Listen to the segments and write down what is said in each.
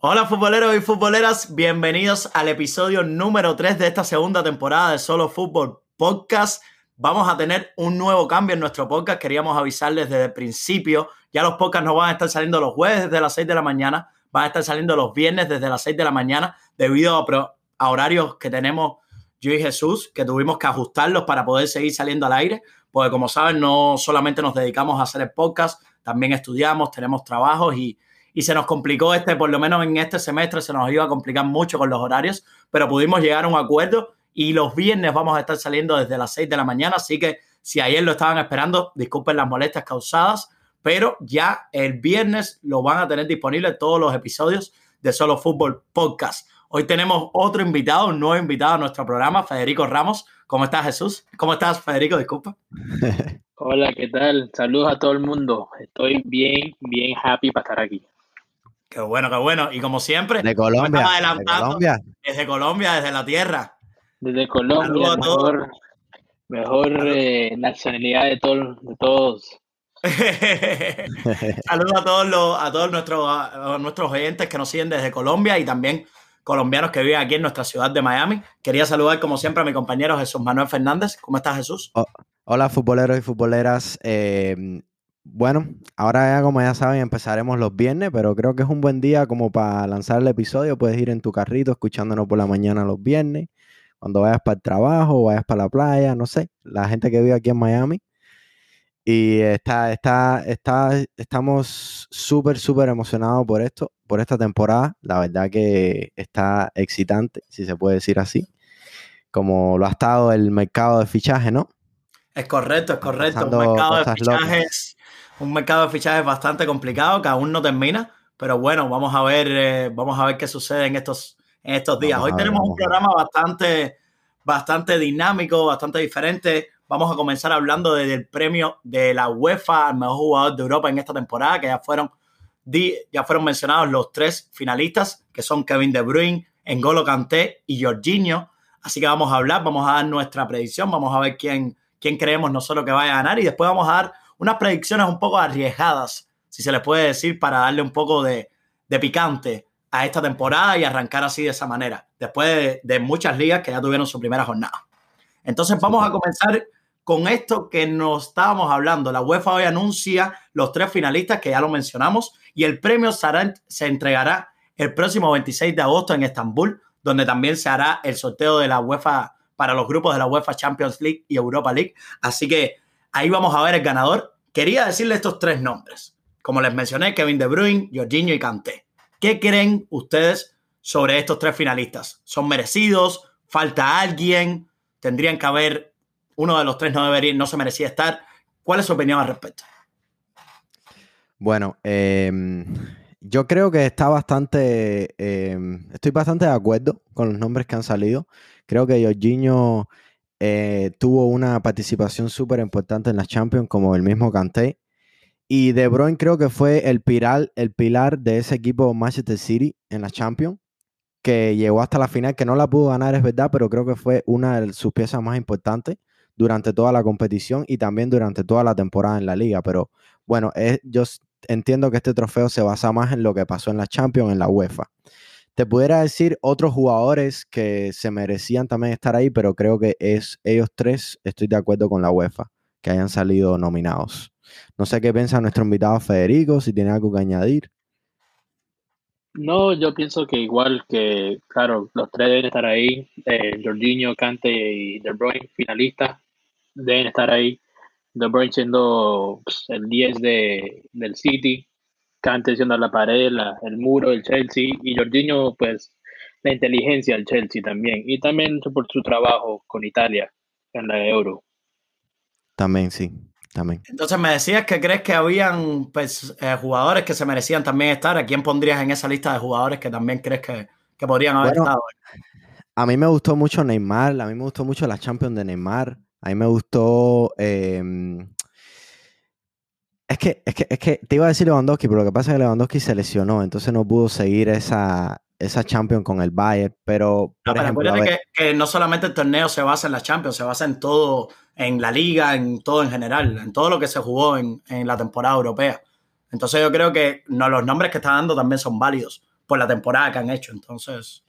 Hola futboleros y futboleras, bienvenidos al episodio número 3 de esta segunda temporada de Solo Fútbol Podcast. Vamos a tener un nuevo cambio en nuestro podcast, queríamos avisarles desde el principio, ya los podcasts no van a estar saliendo los jueves desde las 6 de la mañana, van a estar saliendo los viernes desde las 6 de la mañana debido a, a horarios que tenemos yo y Jesús, que tuvimos que ajustarlos para poder seguir saliendo al aire, porque como saben, no solamente nos dedicamos a hacer el podcast, también estudiamos, tenemos trabajos y y se nos complicó este, por lo menos en este semestre, se nos iba a complicar mucho con los horarios, pero pudimos llegar a un acuerdo y los viernes vamos a estar saliendo desde las 6 de la mañana, así que si ayer lo estaban esperando, disculpen las molestias causadas, pero ya el viernes lo van a tener disponible todos los episodios de Solo Fútbol Podcast. Hoy tenemos otro invitado, un nuevo invitado a nuestro programa, Federico Ramos. ¿Cómo estás, Jesús? ¿Cómo estás, Federico? Disculpa. Hola, ¿qué tal? Saludos a todo el mundo. Estoy bien, bien happy para estar aquí. Qué bueno, qué bueno. Y como siempre, de Colombia, de Colombia. desde Colombia, desde la tierra. Desde Colombia, mejor, mejor eh, nacionalidad de, todos de todos. Saludos a todos los, a todos nuestros, nuestros oyentes que nos siguen desde Colombia y también colombianos que viven aquí en nuestra ciudad de Miami. Quería saludar, como siempre, a mi compañero Jesús Manuel Fernández. ¿Cómo estás, Jesús? hola, futboleros y futboleras. Eh, bueno, ahora ya como ya saben empezaremos los viernes, pero creo que es un buen día como para lanzar el episodio. Puedes ir en tu carrito escuchándonos por la mañana los viernes, cuando vayas para el trabajo, vayas para la playa, no sé, la gente que vive aquí en Miami. Y está, está, está, estamos súper, súper emocionados por esto, por esta temporada. La verdad que está excitante, si se puede decir así, como lo ha estado el mercado de fichaje, ¿no? Es correcto, es correcto. un mercado de fichajes un mercado de fichajes bastante complicado que aún no termina, pero bueno, vamos a ver, eh, vamos a ver qué sucede en estos, en estos días. Hoy tenemos un programa bastante, bastante dinámico, bastante diferente. Vamos a comenzar hablando del premio de la UEFA al mejor jugador de Europa en esta temporada, que ya fueron, ya fueron mencionados los tres finalistas, que son Kevin De Bruyne, N'Golo Kanté y Jorginho. Así que vamos a hablar, vamos a dar nuestra predicción, vamos a ver quién, quién creemos nosotros que vaya a ganar y después vamos a dar unas predicciones un poco arriesgadas, si se les puede decir, para darle un poco de, picante a esta temporada y arrancar así de esa manera, después de, muchas ligas que ya tuvieron su primera jornada. Entonces vamos a comenzar con esto que nos estábamos hablando. La UEFA hoy anuncia los tres finalistas que ya lo mencionamos y el premio se entregará el próximo 26 de agosto en Estambul, donde también se hará el sorteo de la UEFA para los grupos de la UEFA Champions League y Europa League. Así que Ahí vamos a ver el ganador. Quería decirle estos tres nombres. Como les mencioné, Kevin De Bruyne, Jorginho y Kanté. ¿Qué creen ustedes sobre estos tres finalistas? ¿Son merecidos? ¿Falta alguien? ¿Tendrían que haber uno de los tres no debería, no se merecía estar? ¿Cuál es su opinión al respecto? Bueno, em, yo creo que está bastante, em, estoy bastante de acuerdo con los nombres que han salido. Creo que Jorginho eh, tuvo una participación súper importante en la Champions, como el mismo Kanté. Y De Bruyne creo que fue el pilar, el pilar de ese equipo Manchester City en la Champions, que llegó hasta la final, que no la pudo ganar, es verdad, pero creo que fue una de sus piezas más importantes durante toda la competición y también durante toda la temporada en la liga. Pero bueno, yo entiendo que este trofeo se basa más en lo que pasó en la Champions, en la UEFA. Te pudiera decir otros jugadores que se merecían también estar ahí, pero creo que es ellos tres, estoy de acuerdo con la UEFA, que hayan salido nominados. No sé qué piensa nuestro invitado Federico, si tiene algo que añadir. No, yo pienso que igual que, claro, los tres deben estar ahí. Eh, Jorginho, Kante y De Bruyne, finalistas, deben estar ahí. De Bruyne siendo pues, el 10 de, del City, Kante siendo la pared, el muro del Chelsea y Jorginho pues la inteligencia del Chelsea también y también por su trabajo con Italia en la Euro. También sí, también. Entonces me decías que crees que habían pues, eh, jugadores que se merecían también estar. ¿A quién pondrías en esa lista de jugadores que también crees que, podrían haber estado? A mí me gustó mucho Neymar, a mí me gustó mucho la Champions de Neymar, a mí me gustó em, es que, es que, es que te iba a decir Lewandowski, pero lo que pasa es que Lewandowski se lesionó, entonces no pudo seguir esa, esa Champions con el Bayern, pero... Por ejemplo, que, no solamente el torneo se basa en la Champions, se basa en todo, en la liga, en todo en general, en todo lo que se jugó en, la temporada europea. Entonces yo creo que no, los nombres que está dando también son válidos por la temporada que han hecho. Entonces.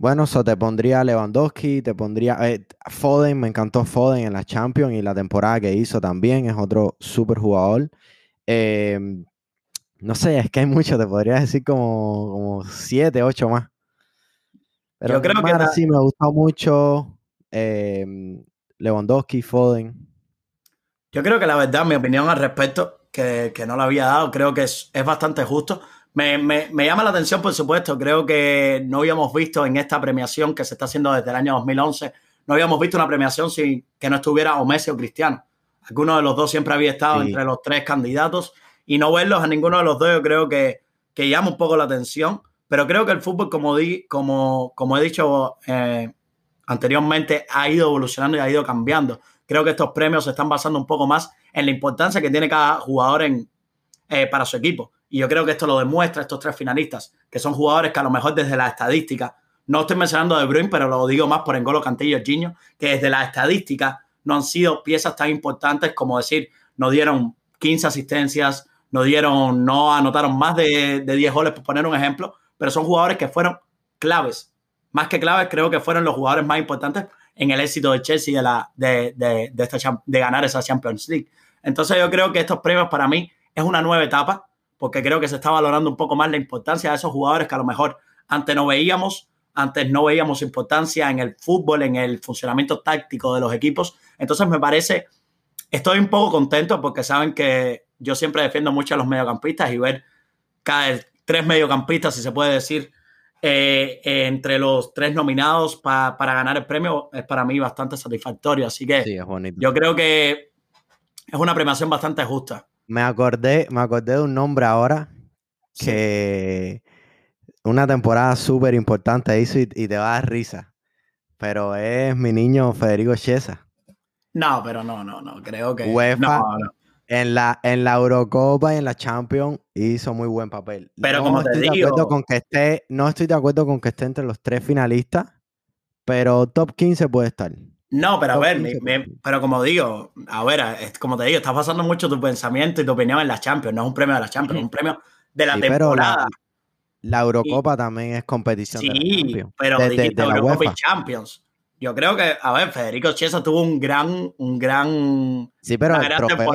Bueno, eso te pondría Lewandowski, te pondría eh, Foden, me encantó Foden en la Champions y la temporada que hizo también, es otro súper jugador. Em, no sé, es que hay mucho, te podría decir como, como siete, ocho más. Pero Yo creo que sí me gustó mucho em, Lewandowski, Foden. Yo creo que la verdad, mi opinión al respecto, que, no lo había dado, creo que es, es bastante justo. Me, me, llama la atención, por supuesto. Creo que no habíamos visto en esta premiación que se está haciendo desde el año 2011, no habíamos visto una premiación sin que no estuviera o Messi o Cristiano. Alguno de los dos siempre había estado entre los tres candidatos y no verlos a ninguno de los dos yo creo que, que llama un poco la atención. Pero creo que el fútbol, como, di, como, como he dicho eh, anteriormente, ha ido evolucionando y ha ido cambiando. Creo que estos premios se están basando un poco más en la importancia que tiene cada jugador en, eh, para su equipo. Y yo creo que esto lo demuestra estos tres finalistas, que son jugadores que a lo mejor desde la estadística, no estoy mencionando De Bruyne, pero lo digo más por Engolo Cantillo y Giño, que desde la estadística no han sido piezas tan importantes como decir, no dieron 15 asistencias, no dieron, no anotaron más de, de 10 goles, por poner un ejemplo, pero son jugadores que fueron claves. Más que claves, creo que fueron los jugadores más importantes en el éxito de Chelsea de, la, de, de, de, esta, de ganar esa Champions League. Entonces yo creo que estos premios para mí es una nueva etapa porque creo que se está valorando un poco más la importancia de esos jugadores que a lo mejor antes no veíamos, antes no veíamos importancia en el fútbol, en el funcionamiento táctico de los equipos. Entonces me parece, estoy un poco contento porque saben que yo siempre defiendo mucho a los mediocampistas y ver cada tres mediocampistas, si se puede decir, eh, entre los tres nominados para ganar el premio es para mí bastante satisfactorio. Así que yo creo que es una premiación bastante justa. Me acordé, me acordé de un nombre ahora que una temporada súper importante hizo y, te va a dar risa. Pero es mi niño Federico Chiesa. No, pero no, no, no. Creo que. UEFA, En, la, en la Eurocopa y en la Champions hizo muy buen papel. Pero no como te estoy De acuerdo con que esté, no estoy de acuerdo con que esté entre los tres finalistas, pero top 15 puede estar. No, pero a ver, pero como digo, a ver, es, como te digo, estás basando mucho tu pensamiento y tu opinión en las Champions, no es un premio de las Champions, es un premio de la temporada. la, Eurocopa también es competición. Sí, de pero de, dijiste Eurocopa y Champions. Yo creo que, a ver, Federico Chiesa tuvo un gran, un gran. Sí, pero, el trofeo,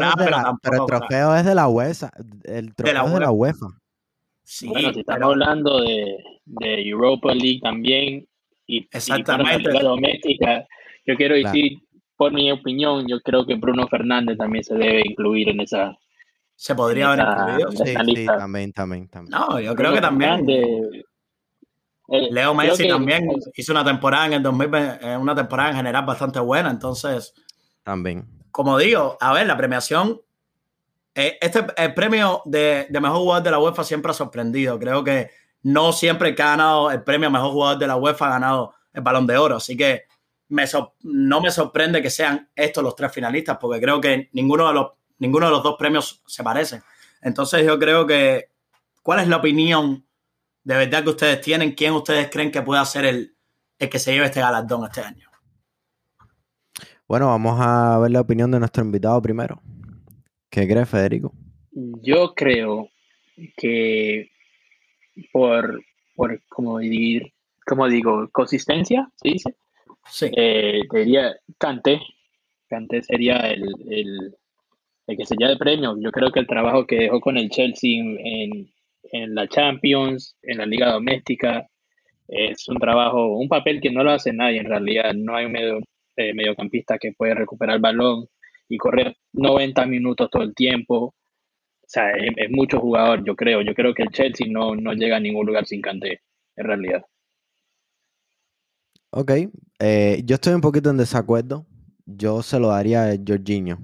pero, el trofeo es de la UEFA. El trofeo es de la UEFA. Sí, bueno, si estamos hablando de, de, Europa League también. Y, Exactamente. Y doméstica, yo quiero decir, por mi opinión, yo creo que Bruno Fernández también se debe incluir en esa. Se podría haber incluido. Sí, sí, también, también, también. No, yo creo que también. Eh, Leo Messi también hizo una temporada en el 2020, eh, una temporada en general bastante buena, entonces. También. Como digo, a ver, la premiación. Eh, este el premio de, de, mejor jugador de la UEFA siempre ha sorprendido. Creo que no siempre que ha ganado el premio mejor jugador de la UEFA ha ganado el balón de oro. Así que no me sorprende que sean estos los tres finalistas, porque creo que ninguno de los, ninguno de los dos premios se parece. Entonces yo creo que, ¿cuál es la opinión de verdad que ustedes tienen? ¿Quién ustedes creen que pueda ser el, el que se lleve este galardón este año? Bueno, vamos a ver la opinión de nuestro invitado primero. ¿Qué cree Federico? Yo creo que por, por como, decir, como digo, consistencia, ¿se dice? Sí. Eh, Cante. Cante sería el, el, el, que sería el premio. Yo creo que el trabajo que dejó con el Chelsea en, en la Champions, en la Liga Doméstica, es un trabajo, un papel que no lo hace nadie en realidad. No hay un medio, eh, mediocampista que puede recuperar el balón y correr 90 minutos todo el tiempo. O sea, es, mucho jugador, yo creo. Yo creo que el Chelsea no, no llega a ningún lugar sin Cante, en realidad. Ok, eh, yo estoy un poquito en desacuerdo. Yo se lo daría a Jorginho.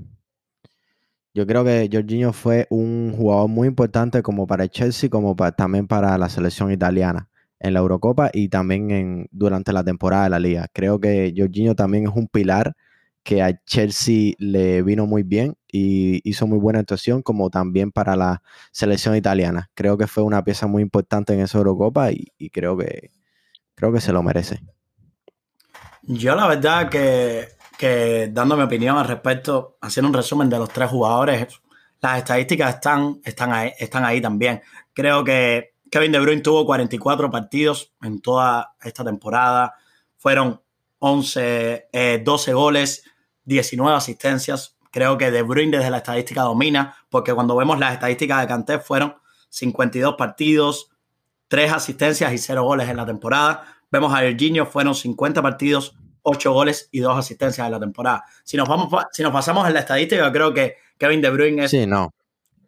Yo creo que Jorginho fue un jugador muy importante como para el Chelsea, como también para la selección italiana en la Eurocopa y también en, durante la temporada de la liga. Creo que Jorginho también es un pilar que a Chelsea le vino muy bien y hizo muy buena actuación, como también para la selección italiana. Creo que fue una pieza muy importante en esa Eurocopa y, y creo que creo que se lo merece. Yo la verdad que, que dando mi opinión al respecto, haciendo un resumen de los tres jugadores, las estadísticas están, están, ahí, están ahí también. Creo que Kevin De Bruyne tuvo 44 partidos en toda esta temporada. Fueron 11, 12 eh, goles, 19 asistencias. Creo que De Bruyne desde la estadística domina, porque cuando vemos las estadísticas de Kanté fueron 52 partidos, 3 asistencias y 0 goles en la temporada. Vemos a Virginio, fueron 50 partidos, 8 goles y 2 asistencias en la temporada. Si nos, vamos, si nos pasamos en la estadística, creo que Kevin De Bruyne es, no.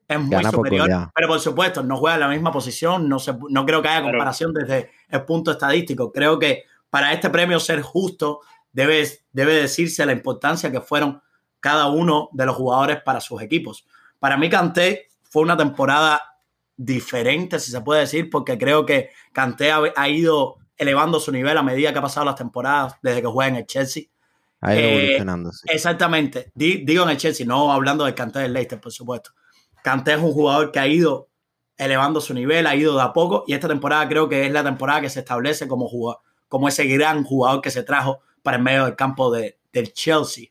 es muy superior. Pero por supuesto, no juega en la misma posición, no, se, no creo que haya comparación desde el punto estadístico. Creo que para este premio ser justo, debe, debe decirse la importancia que fueron cada uno de los jugadores para sus equipos. Para mí, Kanté fue una temporada diferente, si se puede decir, porque creo que Kanté ha, ido elevando su nivel a medida que ha pasado las temporadas desde que juega en el Chelsea. Ido eh. Exactamente. Digo en el Chelsea, no hablando del Kanté del Leicester, por supuesto. Kanté es un jugador que ha ido elevando su nivel, ha ido de a poco y esta temporada creo que es la temporada que se establece como jugador, como ese gran jugador que se trajo para el medio del campo de, del Chelsea.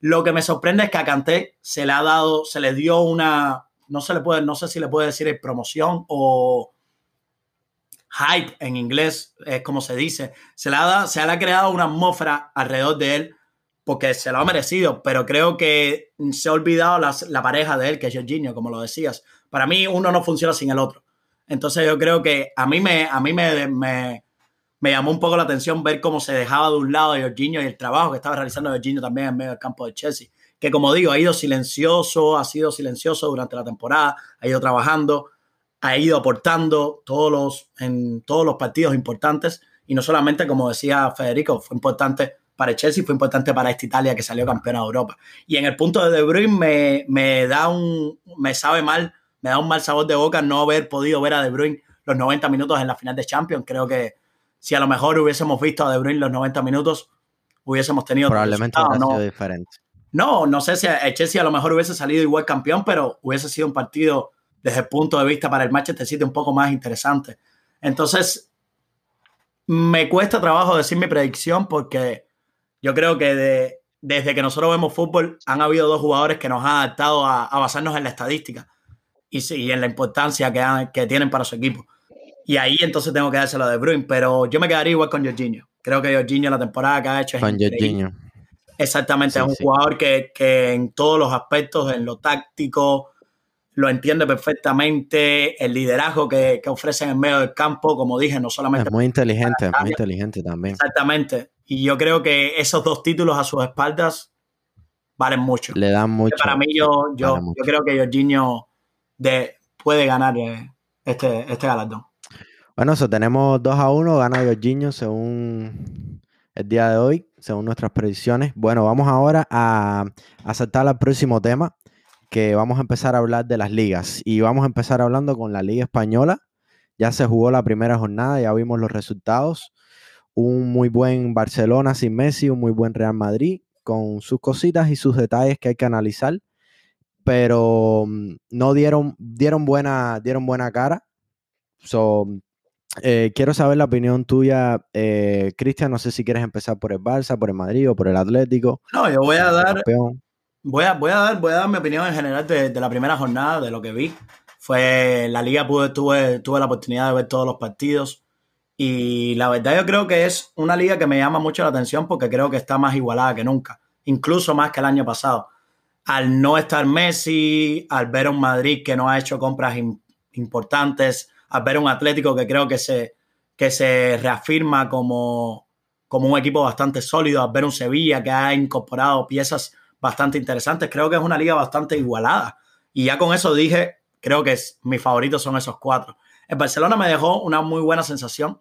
Lo que me sorprende es que a Kanté se le ha dado, se le dio una, no se le puede, no sé si le puede decir promoción o hype en inglés, es como se dice. Se le ha, creado una atmósfera alrededor de él porque se lo ha merecido, pero creo que se ha olvidado la pareja de él, que es Jorginho, como lo decías. Para mí uno no funciona sin el otro. Entonces yo creo que a mí me, a mí me, me llamó un poco la atención ver cómo se dejaba de un lado a Jorginho y el trabajo que estaba realizando Jorginho también en medio del campo de Chelsea. Que como digo, ha ido silencioso, ha sido silencioso durante la temporada, ha ido trabajando, ha ido aportando todos los, en todos los partidos importantes. Y no solamente, como decía Federico, fue importante para Chelsea, fue importante para esta Italia que salió campeona de Europa. Y en el punto de De Bruyne me, me da un, me sabe mal, me da un mal sabor de boca no haber podido ver a De Bruyne los 90 minutos en la final de Champions. Creo que si a lo mejor hubiésemos visto a De Bruyne los 90 minutos, hubiésemos tenido. Probablemente hubiera sido diferente. No, no sé si el Chelsea a lo mejor hubiese salido igual campeón, pero hubiese sido un partido desde el punto de vista para el Manchester City un poco más interesante. Entonces, me cuesta trabajo decir mi predicción porque yo creo que desde que nosotros vemos fútbol han habido dos jugadores que nos han adaptado a, basarnos en la estadística y, y en la importancia que, que tienen para su equipo. Y ahí entonces tengo que dárselo a De Bruyne, pero yo me quedaría igual con Jorginho. Creo que Jorginho la temporada que ha hecho es Con Jorginho. Exactamente, es un jugador que, que, en todos los aspectos, en lo táctico, lo entiende perfectamente, el liderazgo que, que ofrece en medio del campo, como dije, no solamente... Es muy inteligente, es muy inteligente también. Exactamente. Y yo creo que esos dos títulos a sus espaldas valen mucho. Le dan mucho. Para mí, yo, yo, yo creo que Jorginho de, puede ganar eh, este, este galardón. Bueno, eso tenemos 2 a 1, gana Jorginho según el día de hoy, según nuestras predicciones. Bueno, vamos ahora a, a saltar al próximo tema, que vamos a empezar a hablar de las ligas. Y vamos a empezar hablando con la Liga Española. Ya se jugó la primera jornada, ya vimos los resultados. Un muy buen Barcelona sin Messi, un muy buen Real Madrid, con sus cositas y sus detalles que hay que analizar. Pero mm, no dieron, dieron, buena, dieron buena cara. So, eh, quiero saber la opinión tuya, eh, Cristian. No sé si quieres empezar por el Barça, por el Madrid o por el Atlético. No, yo voy a dar. Voy a, voy, a dar, voy a dar mi opinión en general de, la primera jornada, de lo que vi. Fue la liga, pude, tuve, tuve la oportunidad de ver todos los partidos. Y la verdad, yo creo que es una liga que me llama mucho la atención porque creo que está más igualada que nunca, incluso más que el año pasado. Al no estar Messi, al ver un Madrid que no ha hecho compras importantes, a ver un Atlético que creo que se, que se reafirma como, como un equipo bastante sólido, a ver un Sevilla que ha incorporado piezas bastante interesantes. Creo que es una liga bastante igualada. Y ya con eso dije, creo que es, mis favoritos son esos cuatro. El Barcelona me dejó una muy buena sensación.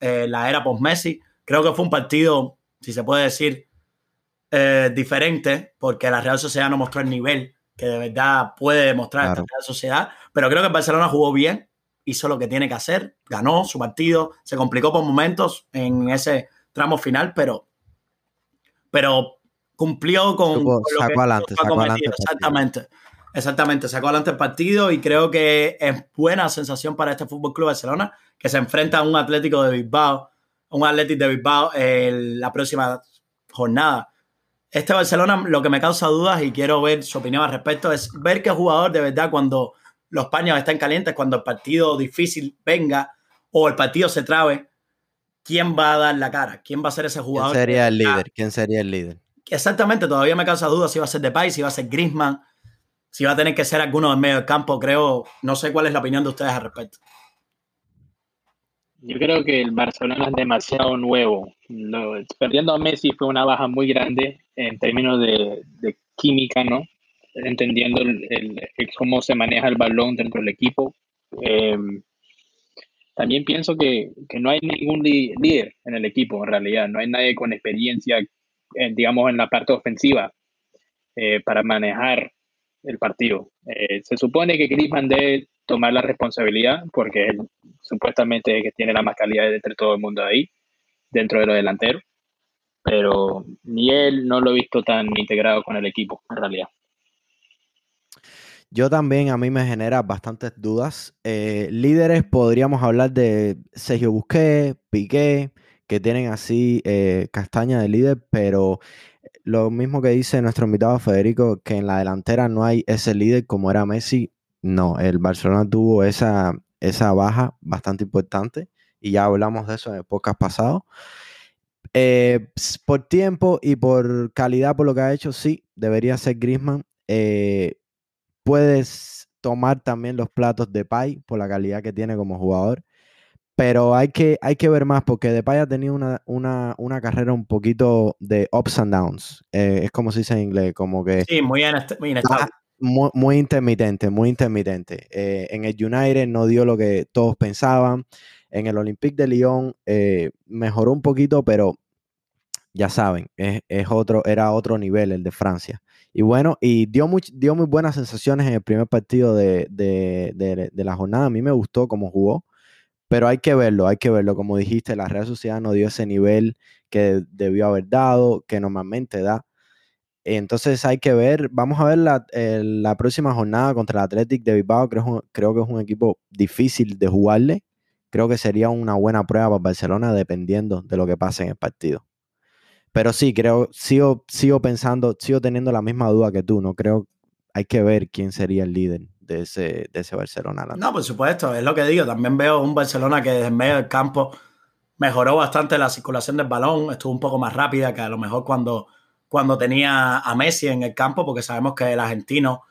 Eh, la era post-Messi. Creo que fue un partido, si se puede decir, eh, diferente, porque la Real Sociedad no mostró el nivel que de verdad puede demostrar esta Real Sociedad. Pero creo que el Barcelona jugó bien hizo lo que tiene que hacer, ganó su partido, se complicó por momentos en ese tramo final, pero, pero cumplió con, sacó adelante, sacó adelante exactamente. Exactamente, sacó adelante el partido y creo que es buena sensación para este Fútbol Club Barcelona que se enfrenta a un Atlético de Bilbao, un Atlético de Bilbao en la próxima jornada. Este Barcelona lo que me causa dudas y quiero ver su opinión al respecto es ver qué jugador de verdad cuando los paños estén calientes, cuando el partido difícil venga o el partido se trabe, ¿quién va a dar la cara? ¿Quién va a ser ese jugador? ¿Quién sería el líder? ¿Quién sería el líder? Exactamente, todavía me causa dudas si va a ser Depay, si va a ser Griezmann, si va a tener que ser alguno en medio del campo, creo, no sé cuál es la opinión de ustedes al respecto. Yo creo que el Barcelona es demasiado nuevo. perdiendo a Messi fue una baja muy grande en términos de, química, ¿no? Entendiendo el, cómo se maneja el balón dentro del equipo. Em, también pienso que, no hay ningún líder en el equipo, en realidad. No hay nadie con experiencia, eh, digamos, en la parte ofensiva eh, para manejar el partido. Eh, se supone que Griezmann debe tomar la responsabilidad porque él supuestamente que tiene la más calidad entre todo el mundo ahí, dentro de lo delantero, pero ni él no lo he visto tan integrado con el equipo, en realidad. Yo también, a mí me genera bastantes dudas. Líderes, podríamos hablar de Sergio Busquets, Piqué, que tienen así eh, castaña de líder, pero lo mismo que dice nuestro invitado Federico, que en la delantera no hay ese líder como era Messi. No, el Barcelona tuvo esa, esa baja bastante importante y ya hablamos de eso en épocas pasadas. Eh, por tiempo y por calidad, por lo que ha hecho, sí, debería ser Grisman. Eh, puedes tomar también los platos de Pai por la calidad que tiene como jugador. Pero hay que, hay que ver más porque Depay ha tenido una, una, carrera un poquito de ups and downs. Eh, es como se dice en inglés, como que... Sí, muy, muy inestable muy, intermitente, muy intermitente. Eh, en el United no dio lo que todos pensaban. En el Olympique de Lyon eh, mejoró un poquito, pero ya saben, es, otro, era otro nivel el de Francia. Y bueno, y dio muy, dio muy buenas sensaciones en el primer partido de, de, la jornada. A mí me gustó cómo jugó, pero hay que verlo, hay que verlo. Como dijiste, la Real Sociedad no dio ese nivel que debió haber dado, que normalmente da. Entonces hay que ver, vamos a ver la, próxima jornada contra el Athletic de Bilbao, creo, creo que es un equipo difícil de jugarle, creo que sería una buena prueba para Barcelona dependiendo de lo que pase en el partido. Pero sí, creo, sigo, sigo pensando, sigo teniendo la misma duda que tú, no creo, hay que ver quién sería el líder de ese, de ese Barcelona. No, por supuesto, es lo que digo, también veo un Barcelona que desde el medio del campo mejoró bastante la circulación del balón, estuvo un poco más rápida que a lo mejor cuando cuando tenía a Messi en el campo, porque sabemos que el argentino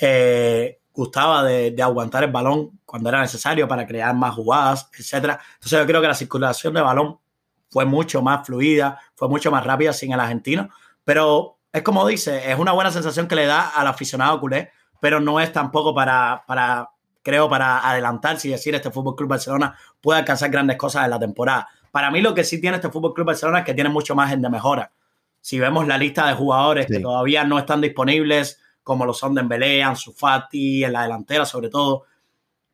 eh, gustaba de, aguantar el balón cuando era necesario para crear más jugadas, etc. Entonces yo creo que la circulación de balón fue mucho más fluida, fue mucho más rápida sin el argentino, pero es como dice, es una buena sensación que le da al aficionado culé, pero no es tampoco para, para creo, para adelantarse y decir este Fútbol Club Barcelona puede alcanzar grandes cosas en la temporada. Para mí lo que sí tiene este Fútbol Club Barcelona es que tiene mucho margen de mejora si vemos la lista de jugadores que todavía no están disponibles, como lo son Dembélé, Ansu Fati, en la delantera sobre todo,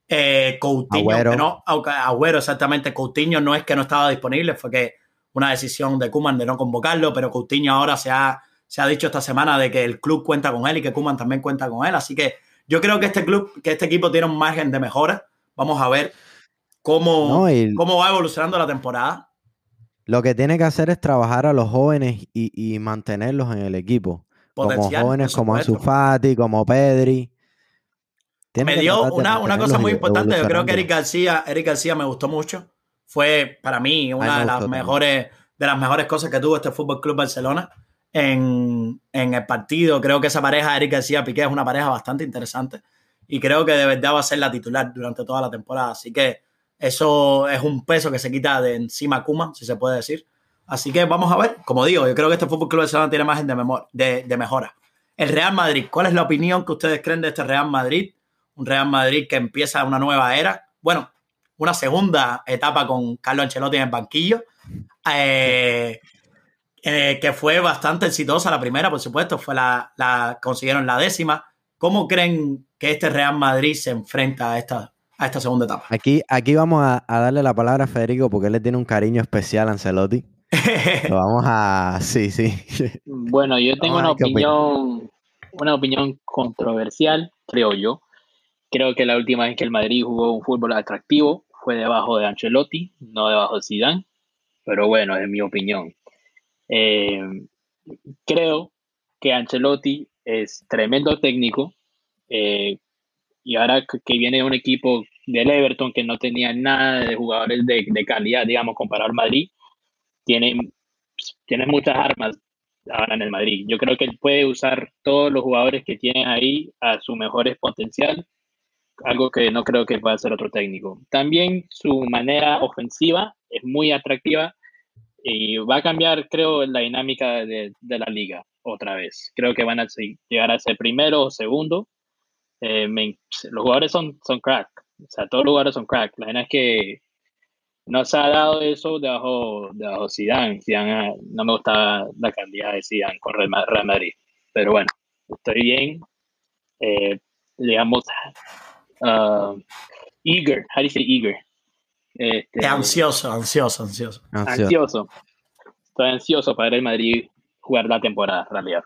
eh, Coutinho, Agüero. no, Agüero exactamente, Coutinho no es que no estaba disponible, fue que una decisión de Kuman de no convocarlo, pero Coutinho ahora se ha, se ha dicho esta semana de que el club cuenta con él y que Kuman también cuenta con él, así que yo creo que este club, que este equipo tiene un margen de mejora, vamos a ver cómo, cómo va evolucionando la temporada. Lo que tiene que hacer es trabajar a los jóvenes y, mantenerlos en el equipo. como jóvenes como Ansu Fati, como Pedri. me dio una, cosa muy importante. Yo creo que Eric García, Eric García me gustó mucho. Fue para mí una de las mejores de las mejores cosas que tuvo este Fútbol Club Barcelona en, en, el partido. Creo que esa pareja, Eric García Piqué, es una pareja bastante interesante. Y creo que de va a ser la titular durante toda la temporada. Así que eso es un peso que se quita de encima Kuma, si se puede decir. Así que vamos a ver. Como digo, yo creo que este Fútbol Club Barcelona tiene margen de, de, mejora. El Real Madrid, ¿cuál es la opinión que ustedes creen de este Real Madrid? Un Real Madrid que empieza una nueva era. Bueno, una segunda etapa con Carlos Ancelotti en el banquillo. Eh, eh, que fue bastante exitosa la primera, por supuesto, fue la, la, consiguieron la décima. ¿Cómo creen que este Real Madrid se enfrenta a esta, a esta segunda etapa. Aquí, aquí vamos a, darle la palabra a Federico porque él le tiene un cariño especial a Ancelotti. Lo vamos a. Sí, sí. Bueno, yo tengo una opinión, una opinión controversial, creo yo. Creo que la última vez que el Madrid jugó un fútbol atractivo fue debajo de Ancelotti, no debajo de Zidane. Pero bueno, es mi opinión. Eh, creo que Ancelotti es tremendo técnico, eh, Y ahora que viene un equipo del Everton que no tenía nada de jugadores de, de calidad, digamos, comparado al Madrid, tiene, tiene muchas armas ahora en el Madrid. Yo creo que él puede usar todos los jugadores que tiene ahí a su mejor potencial, algo que no creo que pueda hacer otro técnico. También su manera ofensiva es muy atractiva y va a cambiar, creo, la dinámica de, de la liga otra vez. Creo que van a llegar a ser primero o segundo. Eh, los jugadores son, son crack, o sea, todos los jugadores son crack. La verdad es que no se ha dado eso debajo, debajo Zidane. Zidane no me gusta la cantidad de Zidane con Real Madrid. Pero bueno, estoy bien. Eh, digamos, eager. How do you say eager? Este, ansioso, ansioso, ansioso, ansioso. Estoy ansioso para el Madrid jugar la temporada, en realidad.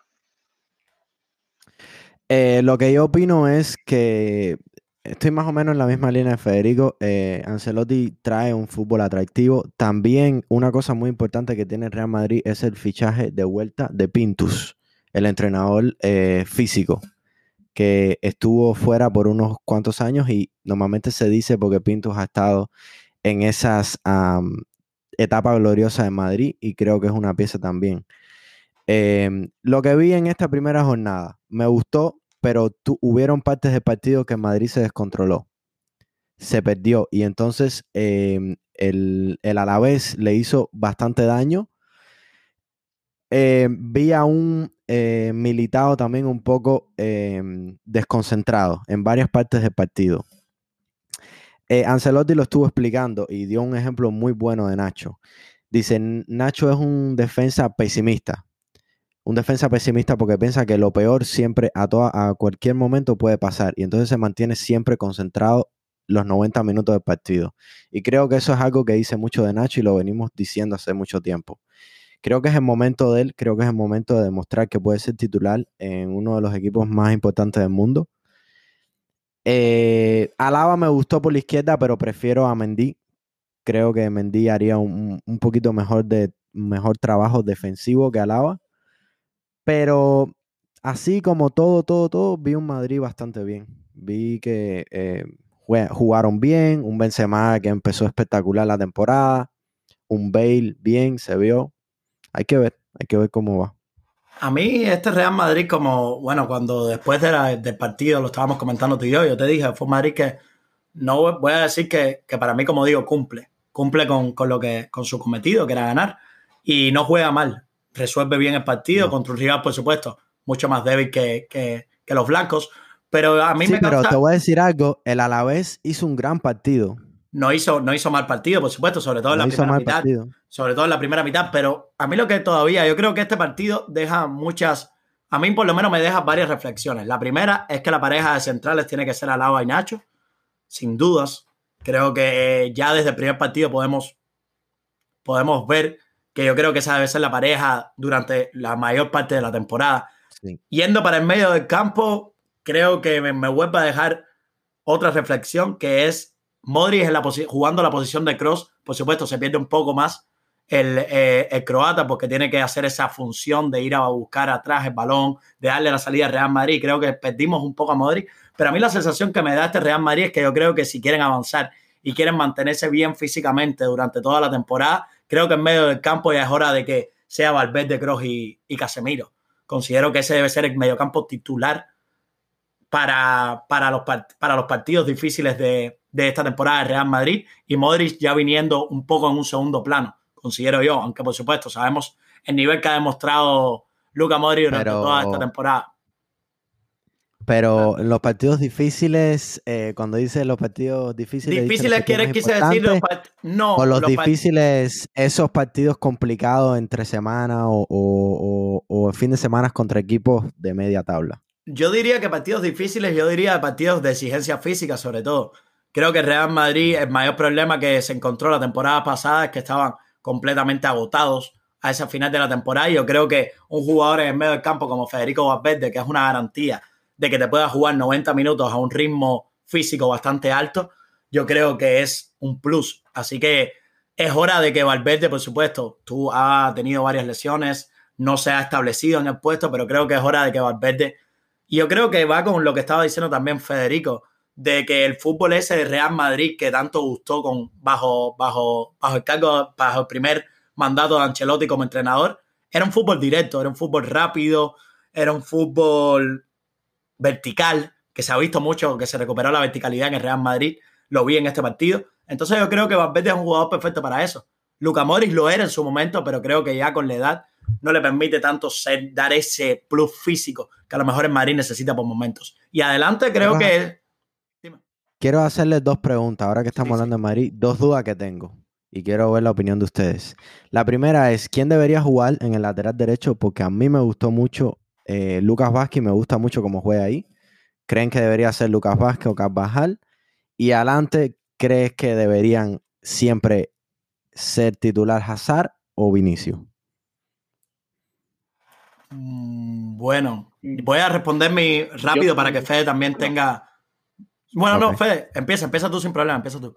Eh, lo que yo opino es que estoy más o menos en la misma línea de Federico. Eh, Ancelotti trae un fútbol atractivo. También una cosa muy importante que tiene el Real Madrid es el fichaje de vuelta de Pintus, el entrenador eh, físico, que estuvo fuera por unos cuantos años y normalmente se dice porque Pintus ha estado en esas etapas gloriosas de Madrid y creo que es una pieza también. Em, lo que vi en esta primera jornada me gustó, pero hubieron partes del partido que Madrid se descontroló, se perdió y entonces em, el, el Alavés le hizo bastante daño. Em, vi a un eh, militado también un poco desconcentrado en varias partes del partido. Eh, Ancelotti lo estuvo explicando y dio un ejemplo muy bueno de Nacho. Dice, Nacho es un defensa pesimista. Un defensa pesimista porque piensa que lo peor siempre a, a cualquier momento puede pasar y entonces se mantiene siempre concentrado los 90 minutos del partido. Y creo que eso es algo que dice mucho de Nacho y lo venimos diciendo hace mucho tiempo. Creo que es el momento de él, creo que es el momento de demostrar que puede ser titular en uno de los equipos más importantes del mundo eh, Alaba me gustó por la izquierda, pero prefiero a Mendy. Creo que Mendy haría un, poquito mejor de mejor trabajo defensivo que Alaba. Pero así como todo, todo, todo, vi un Madrid bastante bien. Vi que eh, jugaron bien, un Benzema que empezó espectacular la temporada, un Bale bien, se vio. Hay que ver, hay que ver cómo va. A mí este Real Madrid, como, bueno, cuando después del partido lo estábamos comentando tú y yo, yo te dije, fue Madrid que no voy a decir que, para mí, como digo, cumple. Cumple con, lo que, con su cometido, que era ganar. Y no juega mal. Resuelve bien el partido contra un rival, por supuesto, mucho más débil que, los blancos. Pero a mí me Pero te voy a decir algo, el Alavés hizo un gran partido no hizo, no hizo mal partido, por supuesto, sobre todo en la primera mitad. Sobre todo en la primera mitad, pero a mí lo que todavía, yo creo que este partido deja muchas, a mí por lo menos me deja varias reflexiones. La primera es que la pareja de centrales tiene que ser Alaba y Nacho, sin dudas. Creo que ya desde el primer partido podemos, podemos ver que yo creo que esa debe ser la pareja durante la mayor parte de la temporada. Yendo para el medio del campo, creo que me, me vuelve a dejar otra reflexión que es Modric en la jugando la posición de cross, por supuesto, se pierde un poco más eh, el, croata porque tiene que hacer esa función de ir a buscar atrás el balón, de darle la salida a Real Madrid. Creo que perdimos un poco a Modric, pero a mí la sensación que me da este Real Madrid es que yo creo que si quieren avanzar y quieren mantenerse bien físicamente durante toda la temporada, creo que en medio del campo ya es hora de que sea Valverde, Kroos y, y Casemiro. Considero que ese debe ser el mediocampo titular para, para, los, para los partidos difíciles de, de esta temporada de Real Madrid y Modric ya viniendo un poco en un segundo plano, considero yo, aunque por supuesto sabemos el nivel que ha demostrado Luca Modric durante toda esta temporada. Pero los partidos difíciles, eh, cuando dice los partidos difíciles. Difíciles quiere, quise decir los No. O los, difíciles, esos partidos complicados entre semanas o, o, o, fin de semana contra equipos de media tabla. Yo diría que partidos difíciles, yo diría partidos de exigencia física, sobre todo. Creo que Real Madrid, el mayor problema que se encontró la temporada pasada es que estaban completamente agotados a esa final de la temporada. Y yo creo que un jugador en el medio del campo como Federico Valverde, que es una garantía de que te pueda jugar 90 minutos a un ritmo físico bastante alto, yo creo que es un plus. Así que es hora de que Valverde, por supuesto, tú has tenido varias lesiones, no se ha establecido en el puesto, pero creo que es hora de que Valverde, y yo creo que va con lo que estaba diciendo también Federico, de que el fútbol ese de Real Madrid que tanto gustó con, bajo, bajo, bajo el cargo, bajo el primer mandato de Ancelotti como entrenador, era un fútbol directo, era un fútbol rápido, era un fútbol vertical, que se ha visto mucho, que se recuperó la verticalidad en el Real Madrid, lo vi en este partido. Entonces yo creo que Valverde es un jugador perfecto para eso. Luca Morris lo era en su momento, pero creo que ya con la edad no le permite tanto ser, dar ese plus físico que a lo mejor el Madrid necesita por momentos. Y adelante creo que Quiero hacerles dos preguntas, ahora que estamos hablando de Madrid, dos dudas que tengo y quiero ver la opinión de ustedes. La primera es, ¿quién debería jugar en el lateral derecho? Porque a mí me gustó mucho eh, Lucas Vázquez, me gusta mucho cómo juega ahí. ¿Creen que debería ser Lucas Vázquez o Carvajal? Y adelante, ¿crees que deberían siempre ser titular Hazard o Vinicio? Mm, bueno, voy a responder mi rápido para que Fede también tenga bueno, no, Fede, empieza, empieza tú sin problema, empieza tú.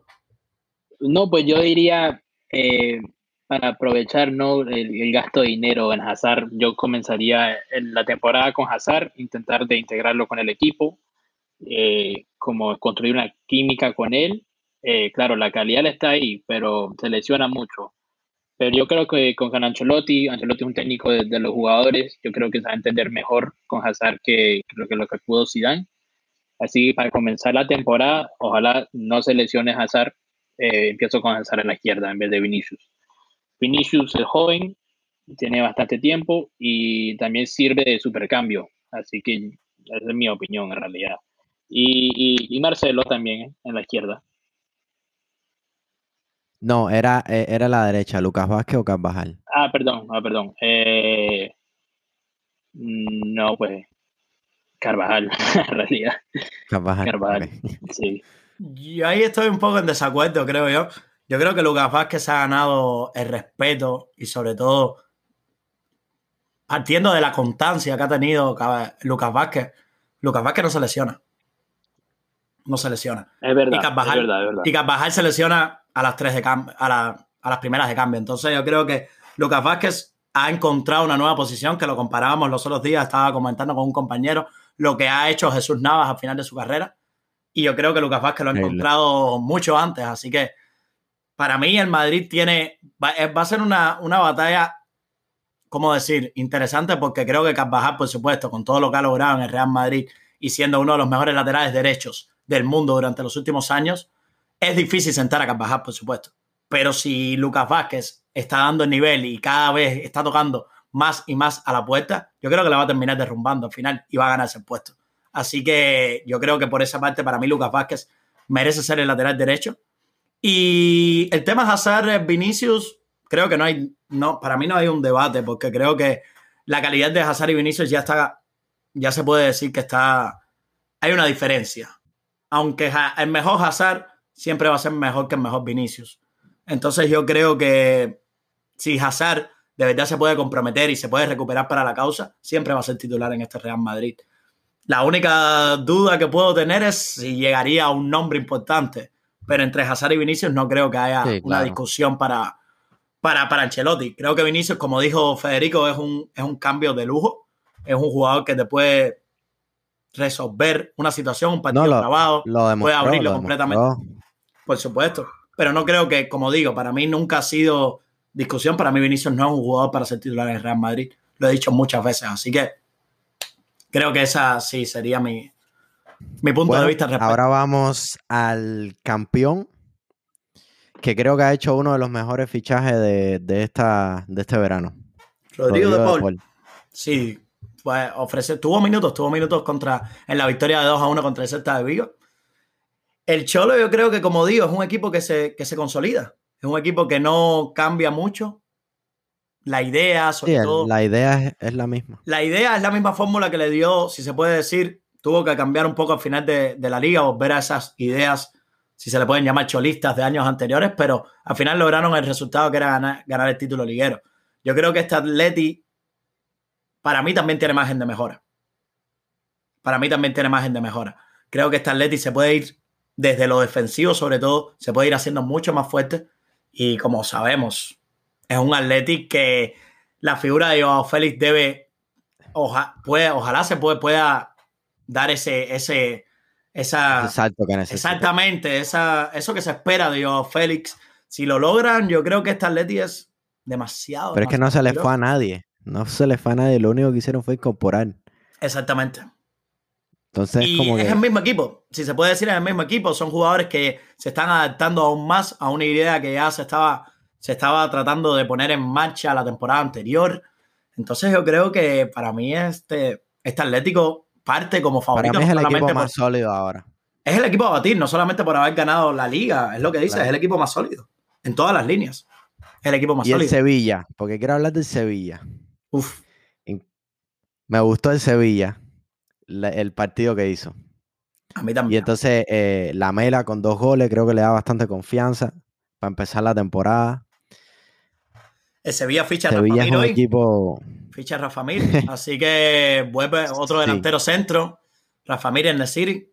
No, pues yo diría, eh, para aprovechar ¿no? el, gasto de dinero en Hazard, yo comenzaría en la temporada con Hazard, intentar de integrarlo con el equipo, eh, como construir una química con él. Eh, claro, la calidad está ahí, pero se lesiona mucho. Pero yo creo que con Ancelotti, Ancelotti es un técnico de, los jugadores, yo creo que se va a entender mejor con Hazard que, que, que lo que pudo Zidane. Así para comenzar la temporada, ojalá no se lesione Hazard. Eh, empiezo con Hazard en la izquierda en vez de Vinicius. Vinicius es joven, tiene bastante tiempo y también sirve de supercambio. Así que esa es mi opinión en realidad. Y, Marcelo también eh, en la izquierda. No, era, eh, era la derecha, Lucas Vázquez o Carvajal. Ah, perdón, ah, perdón. no, pues Carvajal, en realidad. Carvajal. sí. Yo ahí estoy un poco en desacuerdo, creo yo. Yo creo que Lucas Vázquez ha ganado el respeto y sobre todo partiendo de la constancia que ha tenido Lucas Vázquez. Lucas Vázquez no se lesiona. No se lesiona. Es verdad. Y Carvajal, es verdad, Y Carvajal se lesiona a las tres de a, a las primeras de cambio. Entonces yo creo que Lucas Vázquez ha encontrado una nueva posición que lo comparábamos los otros días, estaba comentando con un compañero lo que ha hecho Jesús Navas al final de su carrera. Y yo creo que Lucas Vázquez lo ha encontrado mucho antes. Así que para mí el Madrid tiene, va, eh, a ser una, una batalla, ¿cómo decir? Interesante porque creo que Carvajal, por supuesto, con todo lo que ha logrado en el Real Madrid y siendo uno de los mejores laterales derechos del mundo durante los últimos años, es difícil sentar a Carvajal, por supuesto. Pero si Lucas Vázquez está dando el nivel y cada vez está tocando más y más a la puerta, yo creo que la va a terminar derrumbando al final y va a ganar ese puesto. Así que yo creo que por esa parte, para mí, Lucas Vázquez merece ser el lateral derecho. Y el tema Hazard Vinicius, creo que no hay, no, para mí no hay un debate, porque creo que la calidad de Hazard y Vinicius ya está, ya se puede decir que está, hay una diferencia. Aunque el mejor Hazard siempre va a ser mejor que el mejor Vinicius. Entonces yo creo que si Hazard de verdad se puede comprometer y se puede recuperar para la causa, siempre va a ser titular en este Real Madrid. La única duda que puedo tener es si llegaría a un nombre importante, pero entre Hazard y Vinicius no creo que haya una discusión para, para, para Ancelotti. Creo que Vinicius, como dijo Federico, es un, es un cambio de lujo, es un jugador que te puede resolver una situación, un partido grabado, puede abrirlo completamente. Por supuesto. Pero no creo que, como digo, para mí nunca ha sido discusión. Para mí, Vinicius no es un jugador para ser titular en Real Madrid. Lo he dicho muchas veces. Así que creo que esa sí sería mi, mi punto de vista. Ahora vamos al campeón, que creo que ha hecho uno de los mejores fichajes de, esta, de este verano. Rodrigo, de, Paul. Sí, pues ofrece, tuvo minutos, tuvo minutos contra, en la victoria de 2 a 1 contra el Celta de Vigo. El Cholo, yo creo que, como digo, es un equipo que se, que se consolida. Es un equipo que no cambia mucho. La idea, sobre todo. La idea es, la misma. La idea es la misma fórmula que le dio, si se puede decir, tuvo que cambiar un poco al final de, la liga, volver a esas ideas, si se le pueden llamar cholistas de años anteriores, pero al final lograron el resultado que era ganar, ganar el título liguero. Yo creo que este Atleti, para mí también tiene margen de mejora. Para mí también tiene margen de mejora. Creo que este Atleti se puede ir desde lo defensivo, sobre todo, se puede ir haciendo mucho más fuerte y como sabemos, es un Athletic que la figura de Joao Félix debe, puede, ojalá se pueda dar ese, ese, esa, exactamente, esa, eso que se espera de Félix. Si lo logran, yo creo que esta Atleti es demasiado. Pero es que no se les fue a nadie. No se les fue a nadie. Lo único que hicieron fue incorporar. Exactamente. Entonces, y como es el mismo equipo. Si se puede decir, es el mismo equipo. Son jugadores que se están adaptando aún más a una idea que ya se estaba, se estaba tratando de poner en marcha la temporada anterior. Entonces, yo creo que para mí este, este Atlético parte como favorito. Para mí es el equipo más sólido ahora. Es el equipo a batir, no solamente por haber ganado la liga, es lo que dice, es el equipo más sólido. En todas las líneas. Es el equipo más y sólido. el Sevilla, porque quiero hablar del Sevilla. Uf. Me gustó el Sevilla, el partido que hizo. A mí también. Y entonces eh, la Mela con dos goles creo que le da bastante confianza para empezar la temporada. El Sevilla ficha a Rafa es un equipo... Ficha a Rafa Mir. así que vuelve otro delantero centro. Rafa Mir en the City.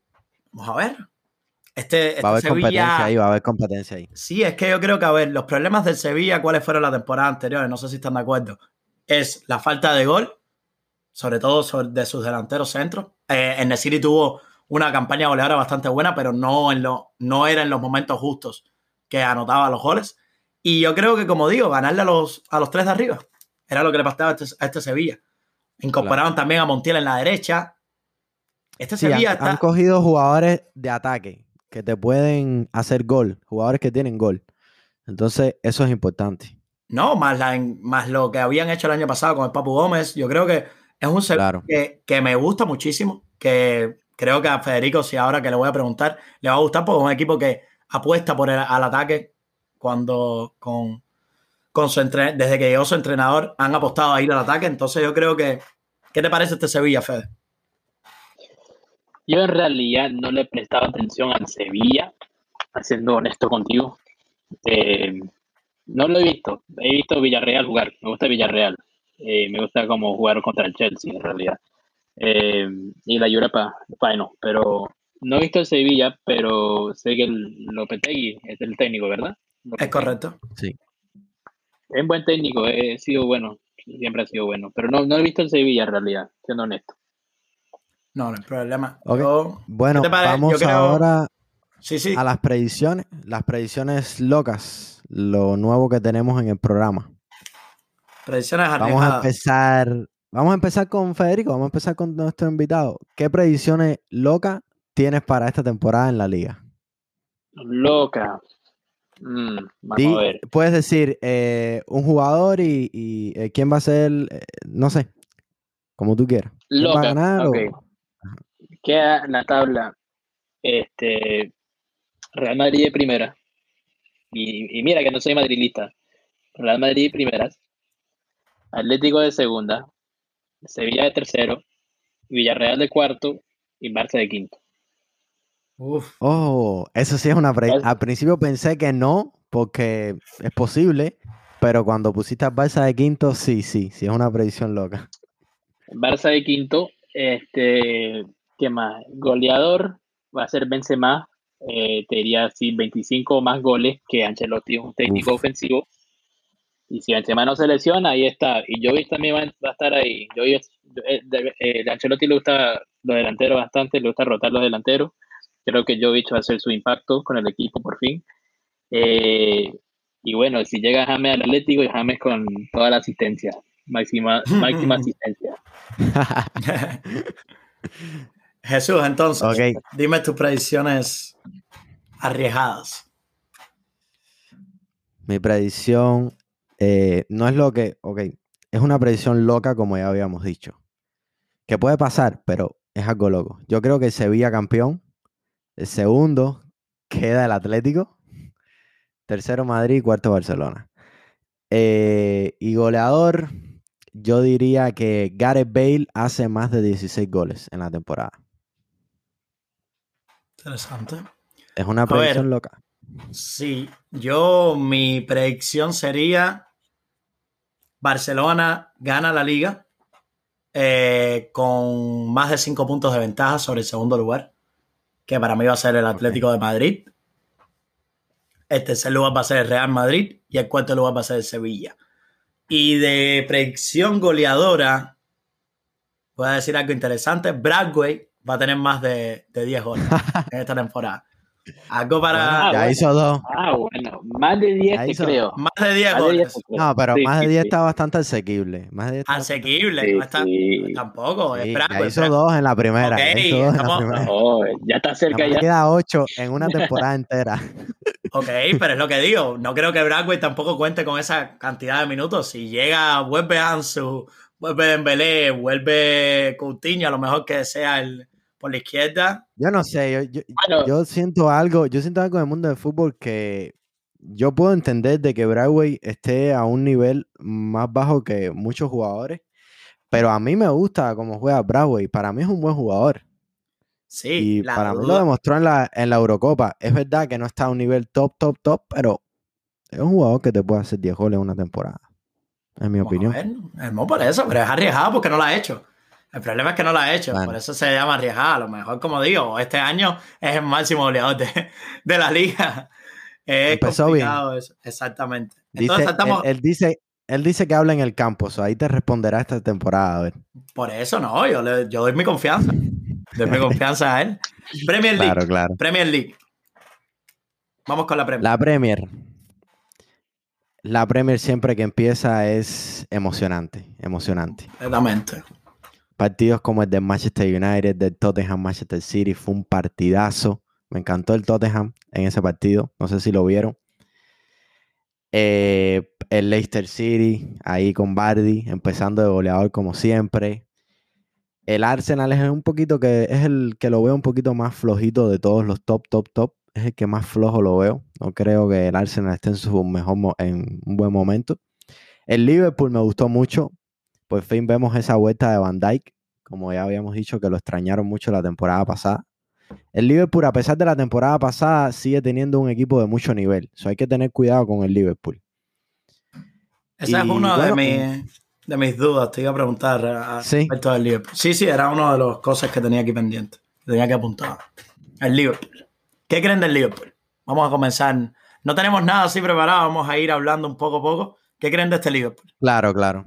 Vamos a ver. Este, va a haber competencia ahí, va a haber competencia ahí. Sí, es que yo creo que, a ver, los problemas del Sevilla, ¿cuáles fueron la temporada anterior? No sé si están de acuerdo. Es la falta de gol, sobre todo de sus delanteros centros. Eh, en City tuvo una campaña goleadora bastante buena, pero no, en lo, no era en los momentos justos que anotaba los goles. Y yo creo que, como digo, ganarle a los, a los tres de arriba era lo que le pasaba a este, este Sevilla. Incorporaron también a Montiel en la derecha. Este Sevilla han, han cogido jugadores de ataque que te pueden hacer gol, jugadores que tienen gol. Entonces, eso es importante. No, más, la, más lo que habían hecho el año pasado con el Papu Gómez. Yo creo que es un Sevilla que, que, me gusta muchísimo, que creo que a Federico, si ahora que le voy a preguntar, le va a gustar porque es un equipo que apuesta por el, al ataque cuando con, con su desde que llegó su entrenador han apostado a ir al ataque. Entonces yo creo que, ¿qué te parece este Sevilla, Fede? Yo en realidad no le he prestado atención al Sevilla, siendo honesto contigo. Eh, no lo he visto. He visto Villarreal jugar. Me gusta Villarreal. Eh, me gusta como jugar contra el Chelsea en realidad. Eh, y la Europa bueno, pero no he visto el Sevilla, pero sé que el Lopetegui es el técnico, ¿verdad? Es correcto. Sí. Es un buen técnico, he sido bueno, siempre ha sido bueno, pero no, no he visto el Sevilla en realidad, siendo honesto. No, no hay problema. bueno, vamos ahora a las predicciones, las predicciones locas, lo nuevo que tenemos en el programa. Predicciones Vamos a empezar, vamos a empezar con Federico, vamos a empezar con nuestro invitado. ¿Qué predicciones locas tienes para esta temporada en la liga? Loca. Mm, vamos a ver. Puedes decir eh, un jugador y, eh, quién va a ser, eh, no sé, como tú quieras. Loca. Va a ganar, Queda la tabla este, Real Madrid de primera. Y, mira que no soy madrilista. Real Madrid de primeras. Atlético de segunda. Sevilla de tercero. Villarreal de cuarto. Y Barça de quinto. Oh, eso sí es una Al principio pensé que no, porque es posible, pero cuando pusiste a Barça de quinto, sí, sí, sí es una predicción loca. Barça de quinto, este, ¿Qué más? Goleador va a ser Benzema. Eh, te diría así 25 más goles que Ancelotti es un técnico ofensivo. Y si Benzema no se lesiona, ahí está. Y Jovic también va, a estar ahí. Jovic, eh, eh, Ancelotti le gusta los delanteros bastante, le gusta rotar los delanteros. Creo que Jovic va a hacer su impacto con el equipo por fin. y bueno, si llega James al Atlético, y James con toda la asistencia, máxima, máxima asistencia. Jesús, entonces, dime tus predicciones arriesgadas. Mi predicción eh, no es lo que, ok, es una predicción loca como ya habíamos dicho. Que puede pasar, pero es algo loco. Yo creo que Sevilla campeón. El segundo queda el Atlético. Tercero Madrid, cuarto Barcelona. Eh, y goleador, yo diría que Gareth Bale hace más de 16 goles en la temporada. Interesante. Es una predicción loca. Sí, yo mi predicción sería Barcelona gana la liga eh, con más de cinco puntos de ventaja sobre el segundo lugar, que para mí va a ser el Atlético de Madrid. El tercer lugar va a ser el Real Madrid y el cuarto lugar va a ser el Sevilla. Y de predicción goleadora, voy a decir algo interesante. Bradway va a tener más de, de 10 goles en esta temporada. Algo para. ya hizo dos. Ah, bueno. Más de 10 creo. Más de 10 goles. no, pero más de 10 está bastante asequible. Más de asequible, no está. Tampoco. es ya hizo dos en la primera. Oh, ya, está cerca. Ya, queda 8 en una temporada entera. Ok, pero es lo que digo. No creo que Bradway tampoco cuente con esa cantidad de minutos. Si llega, vuelve Ansu, vuelve Dembélé, vuelve Coutinho, a lo mejor que sea el por la izquierda. Yo no sé, yo, siento algo, yo siento algo en el mundo del fútbol que yo puedo entender de que Bradway esté a un nivel más bajo que muchos jugadores, pero a mí me gusta cómo juega Bradway, para mí es un buen jugador. Sí, y para mí lo demostró en la, en la Eurocopa. Es verdad que no está a un nivel top, top, top, pero es un jugador que te puede hacer 10 goles en una temporada. En mi opinión. Es por eso, pero es arriesgado porque no lo ha hecho. El problema es que no lo ha hecho, por eso se llama arriesgado. A lo mejor, como digo, este año es el máximo goleador de, la liga. Es Empezó bien. Exactamente. él, dice, él dice que habla en el campo, ahí te responderá esta temporada. A ver. Por eso no, yo, le, yo doy mi confianza. doy mi confianza a él. Premier League. Claro, claro. Premier League. Vamos con la Premier. La Premier. La Premier siempre que empieza es emocionante, emocionante. Exactamente partidos como el de Manchester United, del Tottenham Manchester City, fue un partidazo. Me encantó el Tottenham en ese partido. No sé si lo vieron. Eh, el Leicester City, ahí con Bardi, empezando de goleador como siempre. El Arsenal es un poquito que es el que lo veo un poquito más flojito de todos los top, top, top. Es el que más flojo lo veo. No creo que el Arsenal esté en su mejor en un buen momento. El Liverpool me gustó mucho por fin vemos esa vuelta de Van Dyke, como ya habíamos dicho que lo extrañaron mucho la temporada pasada. El Liverpool, a pesar de la temporada pasada, sigue teniendo un equipo de mucho nivel. So hay que tener cuidado con el Liverpool. Esa es una de, mis, de mis dudas. Te iba a preguntar respecto del Liverpool. Sí, sí, era una de las cosas que tenía aquí pendiente. tenía que apuntar. El Liverpool. ¿Qué creen del Liverpool? Vamos a comenzar. No tenemos nada así preparado. Vamos a ir hablando un poco a poco. ¿Qué creen de este Liverpool? Claro, claro.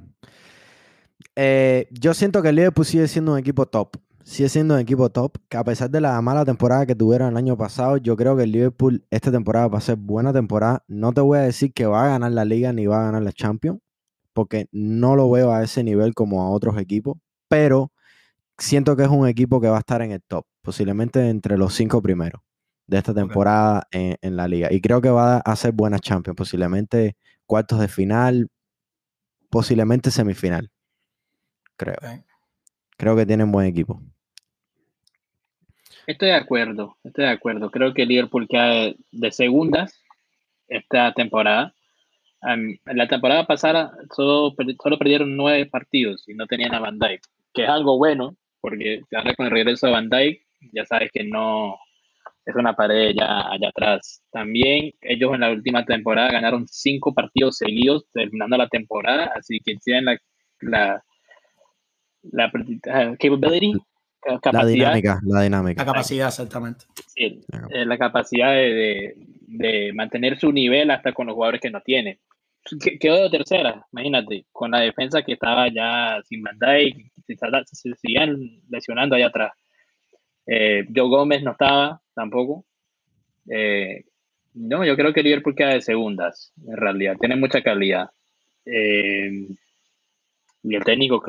Eh, yo siento que el Liverpool sigue siendo un equipo top. Sigue siendo un equipo top. Que a pesar de la mala temporada que tuvieron el año pasado, yo creo que el Liverpool esta temporada va a ser buena temporada. No te voy a decir que va a ganar la liga ni va a ganar la Champions. Porque no lo veo a ese nivel como a otros equipos. Pero siento que es un equipo que va a estar en el top. Posiblemente entre los cinco primeros de esta temporada en, en la liga. Y creo que va a hacer buenas Champions. Posiblemente cuartos de final. Posiblemente semifinal creo. Creo que tienen buen equipo. Estoy de acuerdo, estoy de acuerdo. Creo que Liverpool queda de segundas esta temporada. en la temporada pasada solo, solo, perdieron nueve partidos y no tenían a Van Dijk, que es algo bueno, porque ahora con el regreso de Van Dijk, ya sabes que no es una pared ya allá atrás. También ellos en la última temporada ganaron cinco partidos seguidos terminando la temporada, así que tienen la la capability, capacidad, la dinámica, la dinámica. La capacidad, exactamente. Sí, eh, la capacidad de, de, mantener su nivel hasta con los jugadores que no tiene. Quedó de tercera, imagínate, con la defensa que estaba ya sin mandar y se, se, seguían lesionando allá atrás. Eh, Joe Gómez no estaba tampoco. Eh, no, yo creo que Liverpool queda de segundas, en realidad. Tiene mucha calidad. Eh, y el técnico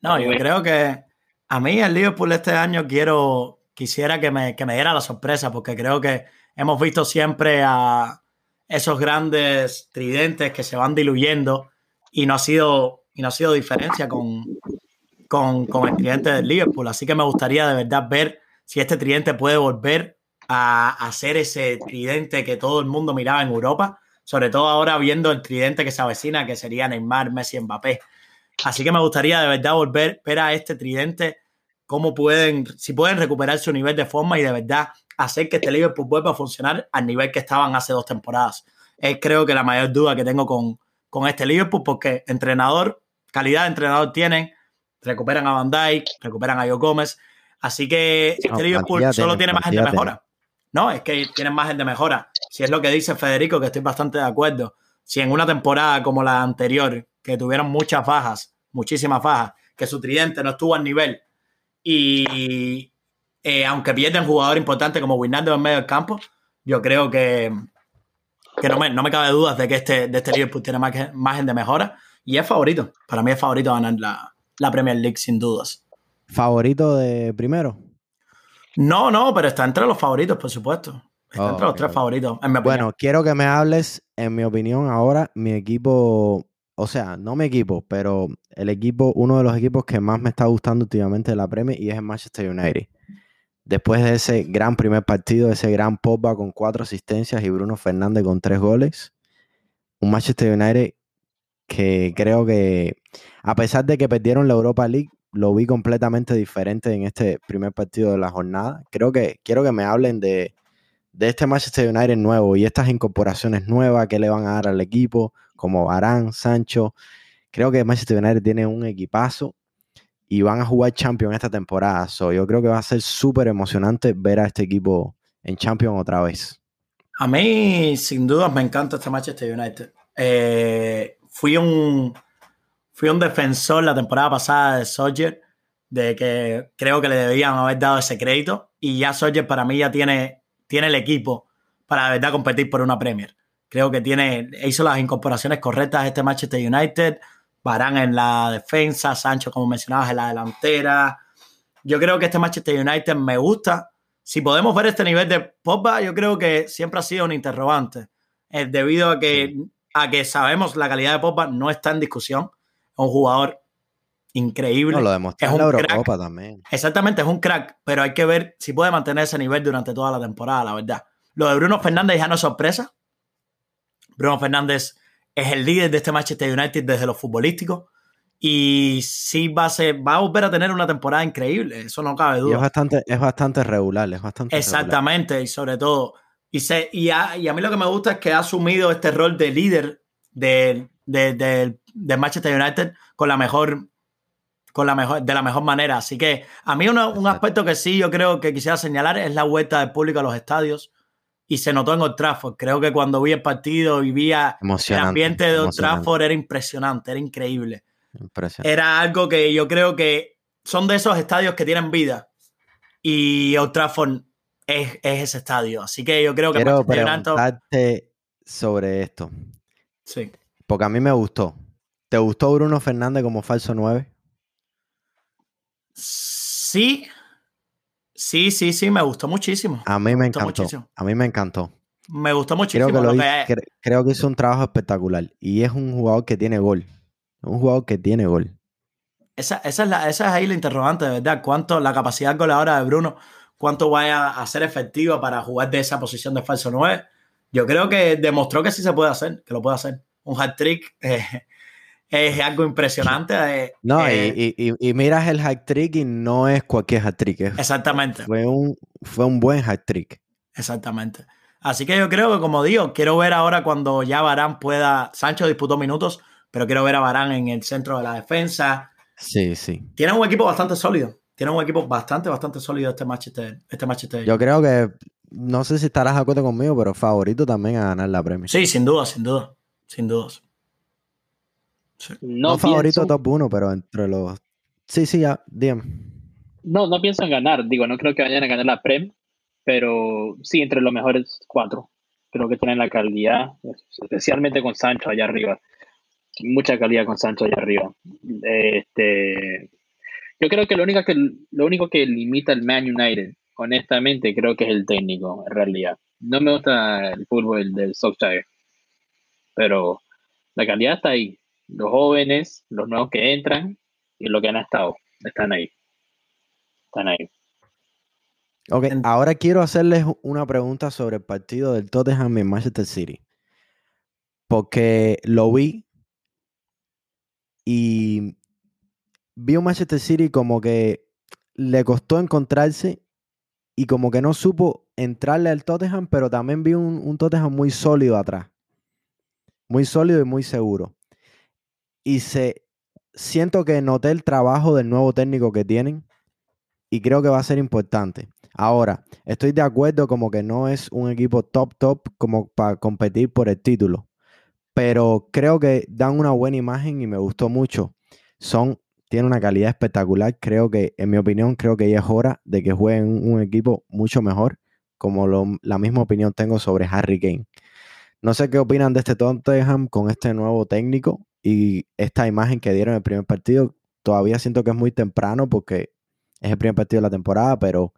No, yo creo que a mí el Liverpool este año quiero, quisiera que me, que me diera la sorpresa, porque creo que hemos visto siempre a esos grandes tridentes que se van diluyendo y no ha sido, y no ha sido diferencia con, con, con el tridente del Liverpool. Así que me gustaría de verdad ver si este tridente puede volver a, a ser ese tridente que todo el mundo miraba en Europa, sobre todo ahora viendo el tridente que se avecina, que sería Neymar, Messi, Mbappé. Así que me gustaría de verdad volver ver a este tridente cómo pueden, si pueden recuperar su nivel de forma y de verdad hacer que este Liverpool vuelva a funcionar al nivel que estaban hace dos temporadas. Es creo que la mayor duda que tengo con, con este Liverpool porque entrenador, calidad de entrenador tienen, recuperan a Van Dijk, recuperan a Joe Gómez, así que este Liverpool solo tiene margen de mejora. No, es que tienen margen de mejora. Si es lo que dice Federico, que estoy bastante de acuerdo. Si en una temporada como la anterior que tuvieron muchas bajas, muchísimas bajas, que su tridente no estuvo al nivel Y eh, aunque pierden jugador importante como Winaldo en medio del campo, yo creo que, que no, me, no me cabe dudas de que este, de este Liverpool tiene margen de mejora y es favorito. Para mí es favorito ganar la, la Premier League sin dudas. ¿Favorito de primero? No, no, pero está entre los favoritos, por supuesto. Está entre los tres favoritos, Bueno, quiero que me hables, en mi opinión, ahora, mi equipo, o sea, no mi equipo, pero el equipo, uno de los equipos que más me está gustando últimamente de la Premier y es el Manchester United. Después de ese gran primer partido, ese gran Pogba con cuatro asistencias y Bruno Fernández con tres goles, un Manchester United que creo que, a pesar de que perdieron la Europa League, lo vi completamente diferente en este primer partido de la jornada. Creo que quiero que me hablen de, de este Manchester United nuevo y estas incorporaciones nuevas que le van a dar al equipo, como Arán, Sancho. Creo que Manchester United tiene un equipazo y van a jugar Champions esta temporada. So, yo creo que va a ser súper emocionante ver a este equipo en Champions otra vez. A mí, sin duda, me encanta este Manchester United. Eh, fui un fui un defensor la temporada pasada de Soldier, de que creo que le debían haber dado ese crédito. Y ya Soldier para mí ya tiene, tiene el equipo para de verdad competir por una Premier. Creo que tiene, hizo las incorporaciones correctas a este Manchester United. Barán en la defensa, Sancho, como mencionabas, en la delantera. Yo creo que este Manchester United me gusta. Si podemos ver este nivel de Pogba, yo creo que siempre ha sido un interrogante. Eh, debido a que, a que sabemos la calidad de Pogba no está en discusión un jugador increíble. lo demostró en la Eurocopa también. Exactamente, es un crack, pero hay que ver si puede mantener ese nivel durante toda la temporada, la verdad. Lo de Bruno Fernández ya no es sorpresa. Bruno Fernández es el líder de este Manchester United desde lo futbolístico y sí va a, ser, va a volver a tener una temporada increíble, eso no cabe duda. es bastante, es bastante regular, es bastante Exactamente, y sobre todo, y, y, a, y, a, mí lo que me gusta es que ha asumido este rol de líder del de, de, Manchester United con la mejor con la mejor, de la mejor manera. Así que a mí un aspecto que sí yo creo que quisiera señalar es la vuelta del público a los estadios y se notó en Old Trafford. Creo que cuando vi el partido y vi el ambiente de Old Trafford era impresionante, era increíble. Era algo que yo creo que son de esos estadios que tienen vida y Old Trafford es, ese estadio. Así que yo creo que... Quiero preguntarte sobre esto. Sí. Porque a mí me gustó. ¿Te gustó Bruno Fernández como falso 9? Sí. Sí, sí, sí, me gustó muchísimo. A mí me, encantó. A mí me encantó. Me gustó muchísimo. Creo que, hizo un trabajo espectacular. Y es un jugador que tiene gol. Un jugador que tiene gol. Esa, es, la, esa es ahí la interrogante, de verdad. ¿Cuánto la capacidad goleadora de Bruno, cuánto vaya a ser efectiva para jugar de esa posición de falso 9? Yo creo que demostró que sí se puede hacer, que lo puede hacer un hat trick. Eh, es algo impresionante. Eh, no, y, eh, y, miras el hat trick y no es cualquier hat trick. exactamente. Fue un, fue un buen hat trick. Exactamente. Así que yo creo que, como digo, quiero ver ahora cuando ya Barán pueda. Sancho disputó minutos, pero quiero ver a Barán en el centro de la defensa. Sí, sí. Tiene un equipo bastante sólido. Tiene un equipo bastante, bastante sólido este Manchester, este Manchester. Yo creo que, no sé si estarás de acuerdo conmigo, pero favorito también a ganar la premia. Sí, sin duda, sin duda sin dudas. No, favorito top 1, pero entre los. Sí, sí, ya, dígame. No, no pienso en ganar. Digo, no creo que vayan a ganar la Prem, pero sí entre los mejores cuatro. Creo que tienen la calidad, especialmente con Sancho allá arriba. Mucha calidad con Sancho allá arriba. Este, yo creo que lo único que, lo único que limita al Man United, honestamente, creo que es el técnico, en realidad. No me gusta el fútbol del Solskjaer pero la calidad está ahí. Los jóvenes, los nuevos que entran y los que han estado, están ahí. Están ahí. Ok, ahora quiero hacerles una pregunta sobre el partido del Tottenham en Manchester City. Porque lo vi y vi un Manchester City como que le costó encontrarse y como que no supo entrarle al Tottenham, pero también vi un, un Tottenham muy sólido atrás muy sólido y muy seguro. Y se, siento que noté el trabajo del nuevo técnico que tienen y creo que va a ser importante. Ahora, estoy de acuerdo como que no es un equipo top top como para competir por el título, pero creo que dan una buena imagen y me gustó mucho. Son tiene una calidad espectacular. Creo que, en mi opinión, creo que ya es hora de que jueguen un equipo mucho mejor, como la misma opinión tengo sobre Harry Kane. No sé qué opinan de este Tottenham con este nuevo técnico y esta imagen que dieron en el primer partido. Todavía siento que es muy temprano porque es el primer partido de la temporada, pero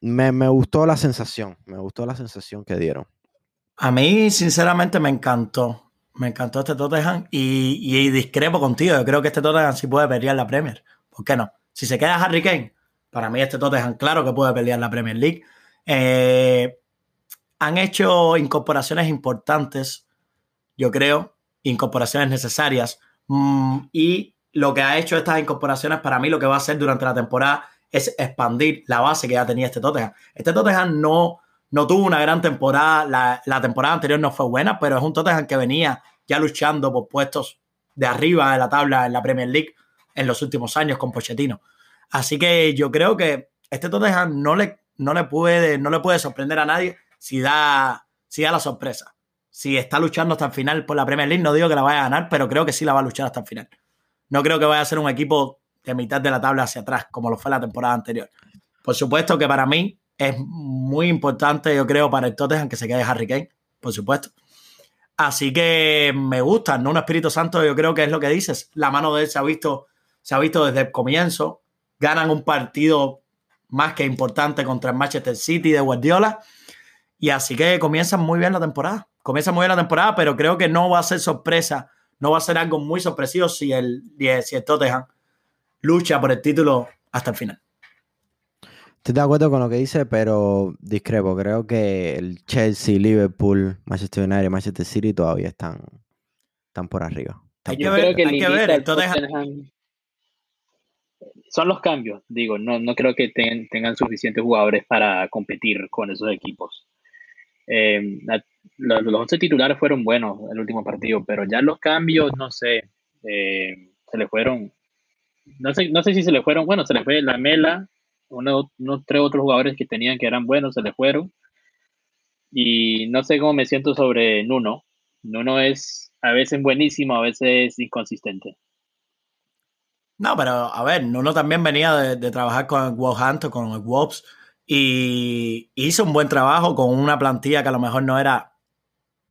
me, me gustó la sensación, me gustó la sensación que dieron. A mí, sinceramente, me encantó. Me encantó este Tottenham y, y, discrepo contigo. Yo creo que este Tottenham sí puede pelear la Premier. ¿Por qué no? Si se queda Harry Kane, para mí este Tottenham claro que puede pelear la Premier League. Eh, han hecho incorporaciones importantes, yo creo, incorporaciones necesarias. Mm, y lo que ha hecho estas incorporaciones para mí, lo que va a hacer durante la temporada es expandir la base que ya tenía este Tottenham. Este Tottenham no no tuvo una gran temporada, la, temporada anterior no fue buena, pero es un Tottenham que venía ya luchando por puestos de arriba de la tabla en la Premier League en los últimos años con Pochettino. Así que yo creo que este Tottenham no le, no le, puede, no le puede sorprender a nadie si da, si da la sorpresa. Si está luchando hasta el final por la Premier League, no digo que la vaya a ganar, pero creo que sí la va a luchar hasta el final. No creo que vaya a ser un equipo de mitad de la tabla hacia atrás, como lo fue la temporada anterior. Por supuesto que para mí es muy importante, yo creo, para el Tottenham que se quede Harry Kane, por supuesto. Así que me gusta, ¿no? Un Espíritu Santo, yo creo que es lo que dices. La mano de él se ha visto, se ha visto desde el comienzo. Ganan un partido más que importante contra el Manchester City de Guardiola. Y así que comienzan muy bien la temporada. Comienza muy bien la temporada, pero creo que no va a ser sorpresa. No va a ser algo muy sorpresivo si el, si el Tottenham lucha por el título hasta el final. Estoy de acuerdo con lo que dice, pero discrepo. Creo que el Chelsea, Liverpool, Manchester United y Manchester City todavía están, están por arriba. Hay que ver, hay que ver. Son los cambios, digo, no, no creo que tengan suficientes jugadores para competir con esos equipos. Eh, los, 11 titulares fueron buenos el último partido, pero ya los cambios, no sé, eh, se le fueron, no sé, no sé si se le fueron, bueno, se le fue la Mela, unos, tres otros jugadores que tenían que eran buenos se le fueron. Y no sé cómo me siento sobre Nuno. Nuno es a veces buenísimo, a veces inconsistente. No, pero a ver, Nuno también venía de, trabajar con el Wolverhampton, con el Wolves, y hizo un buen trabajo con una plantilla que a lo mejor no era,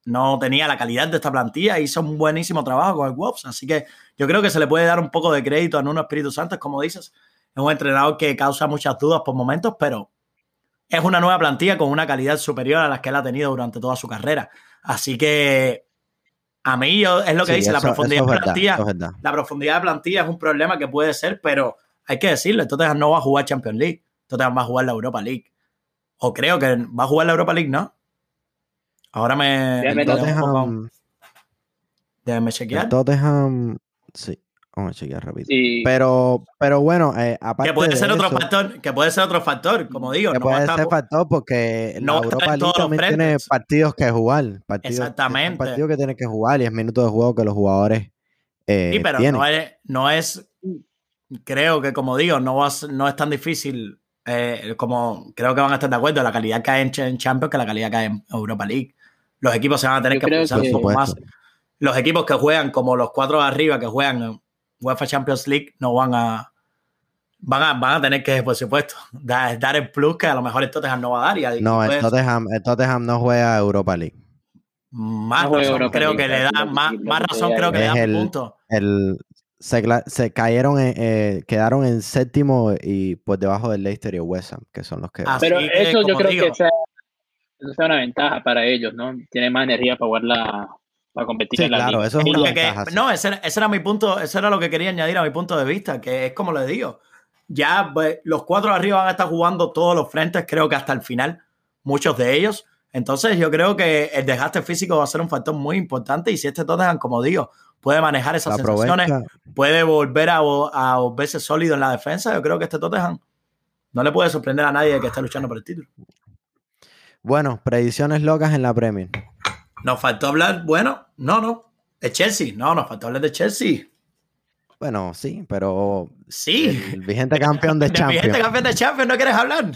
no tenía la calidad de esta plantilla, hizo un buenísimo trabajo con el Wolves, así que yo creo que se le puede dar un poco de crédito a Nuno Espíritu Santo, como dices, es un entrenador que causa muchas dudas por momentos, pero es una nueva plantilla con una calidad superior a las que él ha tenido durante toda su carrera. Así que a mí es lo que dice, la profundidad de plantilla. la profundidad de plantilla es un problema que puede ser, pero hay que decirlo, entonces no va a jugar Champions League, entonces va a jugar la Europa League. O creo que va a jugar la Europa League, ¿no? Ahora me... Déjame chequear. Tottenham, sí. Vamos a chequear rápido. Pero, pero bueno, eh, aparte. Que puede ser otro factor, que puede ser otro factor, como digo. Que puede ser factor porque no la Europa League también tiene partidos que jugar. Partidos, Exactamente. Partidos que tiene que jugar y es minutos de juego que los jugadores. Eh, sí, pero no es, no es. Creo que, como digo, no, no es tan difícil. Eh, como creo que van a estar de acuerdo, la calidad que hay en, Champions que la calidad que hay en Europa League. Los equipos se van a tener que pensar un poco más. Los equipos que juegan como los cuatro de arriba, que juegan UEFA Champions League no van a, van a, van a tener que, por supuesto, dar, dar, el plus que a lo mejor el Tottenham no va a dar. Y no, el Tottenham, el Tottenham, no juega Europa League. Más razón creo que le da, más, más razón creo que le da el, punto. El, se, se, cayeron, eh, quedaron en séptimo y por debajo del Leicester y West Ham, que son los que... Pero eso yo creo que sea, eso sea una ventaja para ellos, ¿no? Tiene más energía para jugar la, para competir en la claro, eso es una No, ese, era mi punto, ese era lo que quería añadir a mi punto de vista, que es como les digo, ya pues, los cuatro de arriba van a estar jugando todos los frentes, creo que hasta el final, muchos de ellos. Entonces yo creo que el desgaste físico va a ser un factor muy importante y si este Tottenham, como digo, puede manejar esas sensaciones, puede volver a, a volverse sólido en la defensa, yo creo que este Tottenham no le puede sorprender a nadie que esté luchando por el título. Bueno, predicciones locas en la Premier. Nos faltó hablar, bueno, no, no, de Chelsea, no, nos faltó hablar de Chelsea. Bueno, sí, pero. Sí. El vigente campeón de Champions. vigente campeón de Champions, ¿no quieres hablar?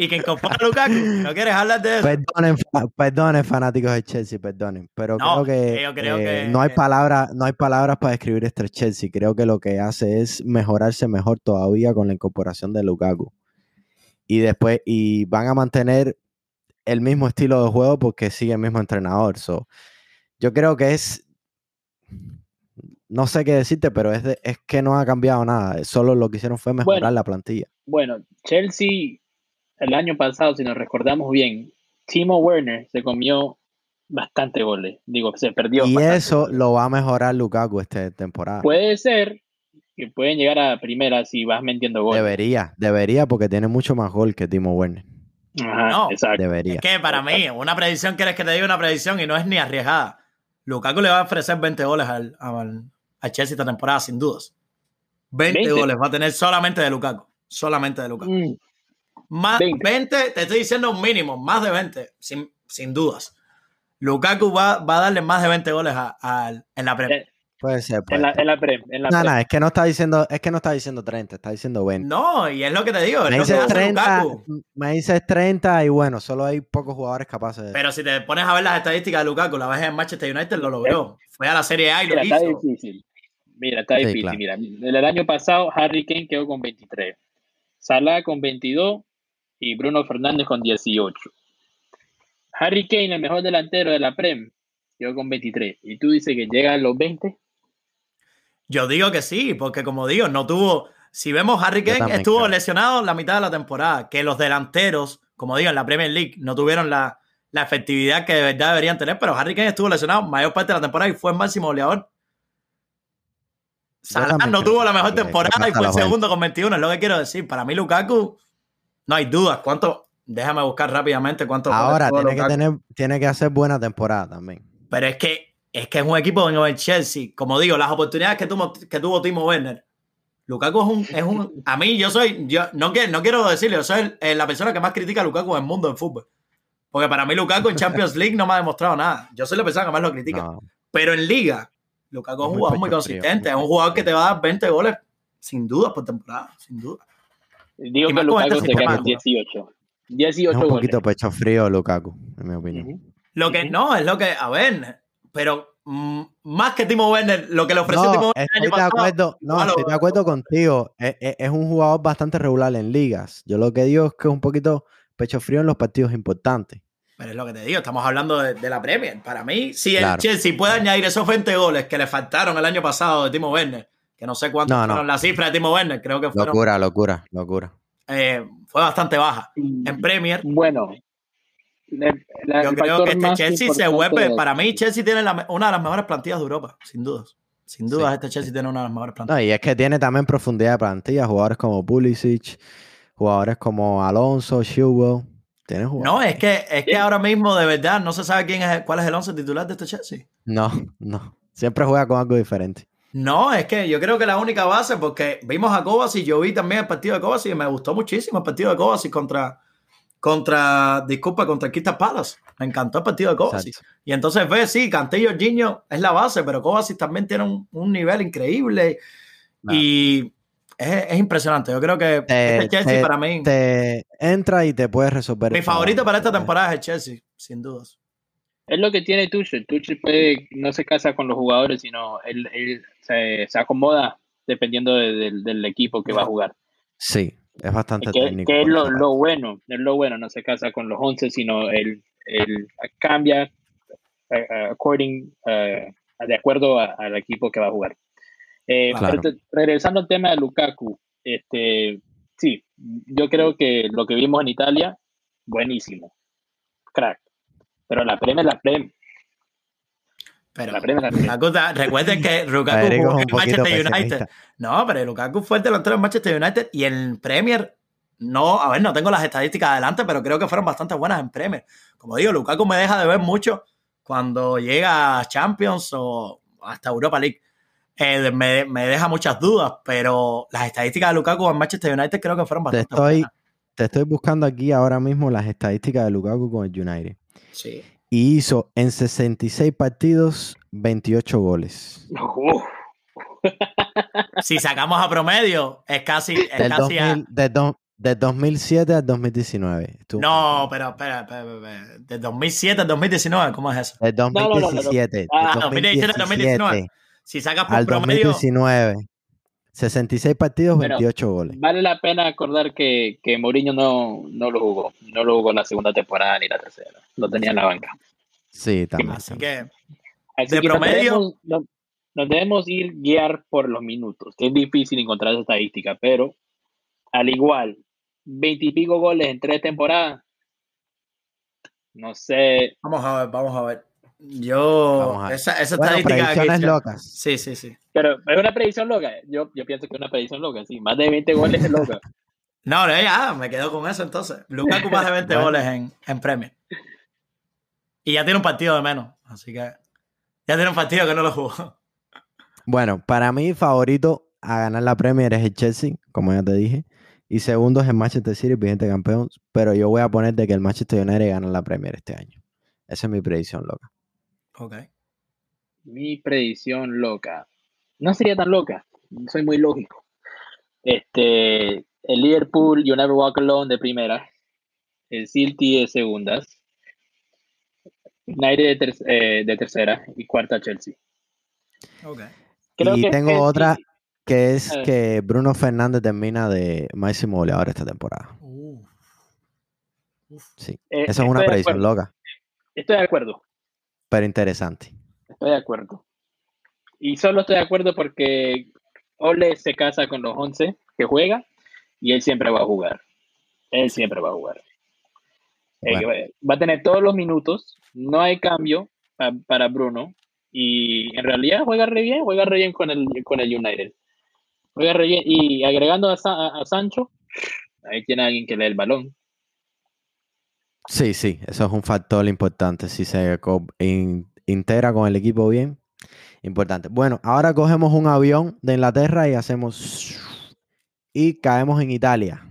Y que incorpora a Lukaku. ¿No quieres hablar de eso? Perdonen, perdonen fanáticos de Chelsea, perdonen. Pero creo que, eh, no hay palabras, no hay palabras para describir este Chelsea. Creo que lo que hace es mejorarse mejor todavía con la incorporación de Lukaku. Y después, y van a mantener el mismo estilo de juego porque sigue el mismo entrenador. yo creo que es. No sé qué decirte, pero es, es que no ha cambiado nada. Solo lo que hicieron fue mejorar la plantilla. Bueno, Chelsea el año pasado, si nos recordamos bien, Timo Werner se comió bastante goles. Digo, se perdió. Y eso lo va a mejorar Lukaku esta temporada. Puede ser que pueden llegar a primera si vas metiendo goles. Debería, debería, porque tiene mucho más gol que Timo Werner. Ajá, no, exacto. Debería. Es que para mí, una predicción, quieres que te diga una predicción y no es ni arriesgada. Lukaku le va a ofrecer 20 goles al, a Chelsea esta temporada, sin dudas. 20, goles va a tener solamente de Lukaku. Solamente de Lukaku. Mm. Más 20. te estoy diciendo un mínimo, más de 20, sin, sin dudas. Lukaku va, va, a darle más de 20 goles a, en la Premier. Puede ser, En la, en la Prem. no, no, es que no está diciendo, es que no está diciendo 30, está diciendo 20. No, y es lo que te digo. Me dices 30, me dices 30 y bueno, solo hay pocos jugadores capaces de. Pero si te pones a ver las estadísticas de Lukaku, la vez en Manchester United lo logró. Fue a la Serie A y lo hizo. Está difícil. Mira, está difícil. Mira, el año pasado Harry Kane quedó con 23. Salah con 22 y Bruno Fernández con 18. Harry Kane, el mejor delantero de la Prem, llegó con 23. ¿Y tú dices que llega a los 20? Yo digo que sí, porque como digo, no tuvo. Si vemos, Harry Kane estuvo lesionado la mitad de la temporada. Que los delanteros, como digo, en la Premier League, no tuvieron la, efectividad que de verdad deberían tener. Pero Harry Kane estuvo lesionado mayor parte de la temporada y fue el máximo goleador. Salah no tuvo la mejor temporada y fue el segundo con 21, es lo que quiero decir. Para mí, Lukaku no hay dudas. ¿Cuánto? Déjame buscar rápidamente cuánto. Ahora tiene que, tener, tiene que hacer buena temporada también. Pero es que es que es un equipo en el Chelsea. Como digo, las oportunidades que tuvo, que tuvo Timo Werner. Lukaku es un, es un. A mí, yo soy. Yo no, quiero, no quiero decirle, yo soy la persona que más critica a Lukaku en el mundo del fútbol. Porque para mí, Lukaku en Champions League no me ha demostrado nada. Yo soy la persona que más lo critica. Pero en Liga, Lukaku es un jugador muy consistente. Es un jugador que te va a dar 20 goles sin duda por temporada. Sin duda. Digo que Lukaku se queda con 18. 18 es un poquito pecho frío Lukaku, en mi opinión. Lo que no, es lo que, a ver, pero mm, más que Timo Werner, lo que le ofreció Timo Werner estoy de acuerdo, No, estoy de acuerdo contigo. Es, es, un jugador bastante regular en ligas. Yo lo que digo es que es un poquito pecho frío en los partidos importantes. Pero es lo que te digo, estamos hablando de, la Premier. Para mí, si el Chelsea puede añadir esos 20 goles que le faltaron el año pasado de Timo Werner, que no sé cuánto fueron las cifras de Timo Werner, creo que fueron. Locura, locura, locura. Eh, fue bastante baja. En Premier. Bueno. yo creo que este Chelsea se vuelve. Para mí, Chelsea tiene una de las mejores plantillas de Europa, sin dudas. Sin dudas, este Chelsea tiene una de las mejores plantillas. y es que tiene también profundidad de plantilla, jugadores como Pulisic, jugadores como Alonso, Shewell. No, es que, es que ahora mismo, de verdad, no se sabe quién es, cuál es el once titular de este Chelsea. No, no. Siempre juega con algo diferente. No, es que yo creo que la única base, porque vimos a Kovacic, yo vi también el partido de Kovacic y me gustó muchísimo el partido de Kovacic contra, contra, disculpa, contra Quistas Palas. Me encantó el partido de Kovacic. Y entonces ve, sí, Canté y Jorginho es la base, pero Kovacic también tiene un, nivel increíble y es, impresionante. Yo creo que este Chelsea para mí... Te entra y te puede resolver. Mi favorito para esta temporada es el Chelsea, sin dudas. Es lo que tiene Tuchel. Tuchel no se casa con los jugadores, sino él, él se, acomoda dependiendo del equipo que va a jugar. Sí, es bastante que, técnico. Que es lo, bueno, es lo bueno, no se casa con los 11, sino él, él cambia uh, according, uh, de acuerdo al equipo que va a jugar. Eh, regresando al tema de Lukaku, este, sí, yo creo que lo que vimos en Italia, buenísimo. Crack pero la Prem es la Prem. Pero la Prem la Prem. recuerden que Lukaku jugó en Manchester United. No, pero Lukaku fue el delantero en Manchester United y en Premier no, a ver, no tengo las estadísticas adelante, pero creo que fueron bastante buenas en Premier. Como digo, Lukaku me deja de ver mucho cuando llega a Champions o hasta Europa League. Eh, me, me, deja muchas dudas, pero las estadísticas de Lukaku en Manchester United creo que fueron bastante te estoy, buenas. Te estoy buscando aquí ahora mismo las estadísticas de Lukaku con el United. Sí. Y hizo en 66 partidos 28 goles. si sacamos a promedio, es casi. Es del, casi 2000, De 2007 al 2019. No, pero espera, espera, espera, De 2007 al 2019, ¿cómo es eso? De 2017. ah, 2017 al 2019. Si sacas por al promedio. 2019. 66 partidos, 28 goles. Vale la pena acordar que, que Mourinho no, no lo jugó. No lo jugó en la segunda temporada ni la tercera. Lo tenía en la banca. Sí, también. Así que. de promedio. Nos debemos, ir guiar por los minutos. es difícil encontrar esa estadística, pero al igual, veintipico goles en tres temporadas. No sé. Vamos a ver, vamos a ver. Yo, esa, esa bueno, estadística. locas. Sí, sí, sí. Pero es una predicción loca. Yo, yo pienso que es una predicción loca, sí. Más de 20 goles es loca. no, no, ya, me quedo con eso entonces. Lukaku más de 20 goles en, en Premier. Y ya tiene un partido de menos. Así que ya tiene un partido que no lo jugó. Bueno, para mí, favorito a ganar la Premier es el Chelsea, como ya te dije. Y segundo es el Manchester City, vigente campeón. Pero yo voy a poner de que el Manchester United gana la Premier este año. Esa es mi predicción loca. Ok. Mi predicción loca. No sería tan loca. Soy muy lógico. Este, el Liverpool, You Never Walk Alone de primera. El City de segundas. United de, eh, de tercera. Y cuarta Chelsea. Ok. y tengo otra que es que Bruno Fernández termina de máximo goleador esta temporada. Sí, eh, esa es una predicción loca. Estoy de acuerdo. Pero interesante. Estoy de acuerdo. Y solo estoy de acuerdo porque Ole se casa con los 11 que juega y él siempre va a jugar. Él siempre va a jugar. Eh, va a tener todos los minutos, no hay cambio para Bruno y en realidad juega re bien, juega re bien con el, con el United. Y agregando a, Sancho, ahí tiene alguien que lee el balón. Sí, sí, eso es un factor importante. Si se integra con el equipo bien, importante. Bueno, ahora cogemos un avión de Inglaterra y hacemos. Y caemos en Italia.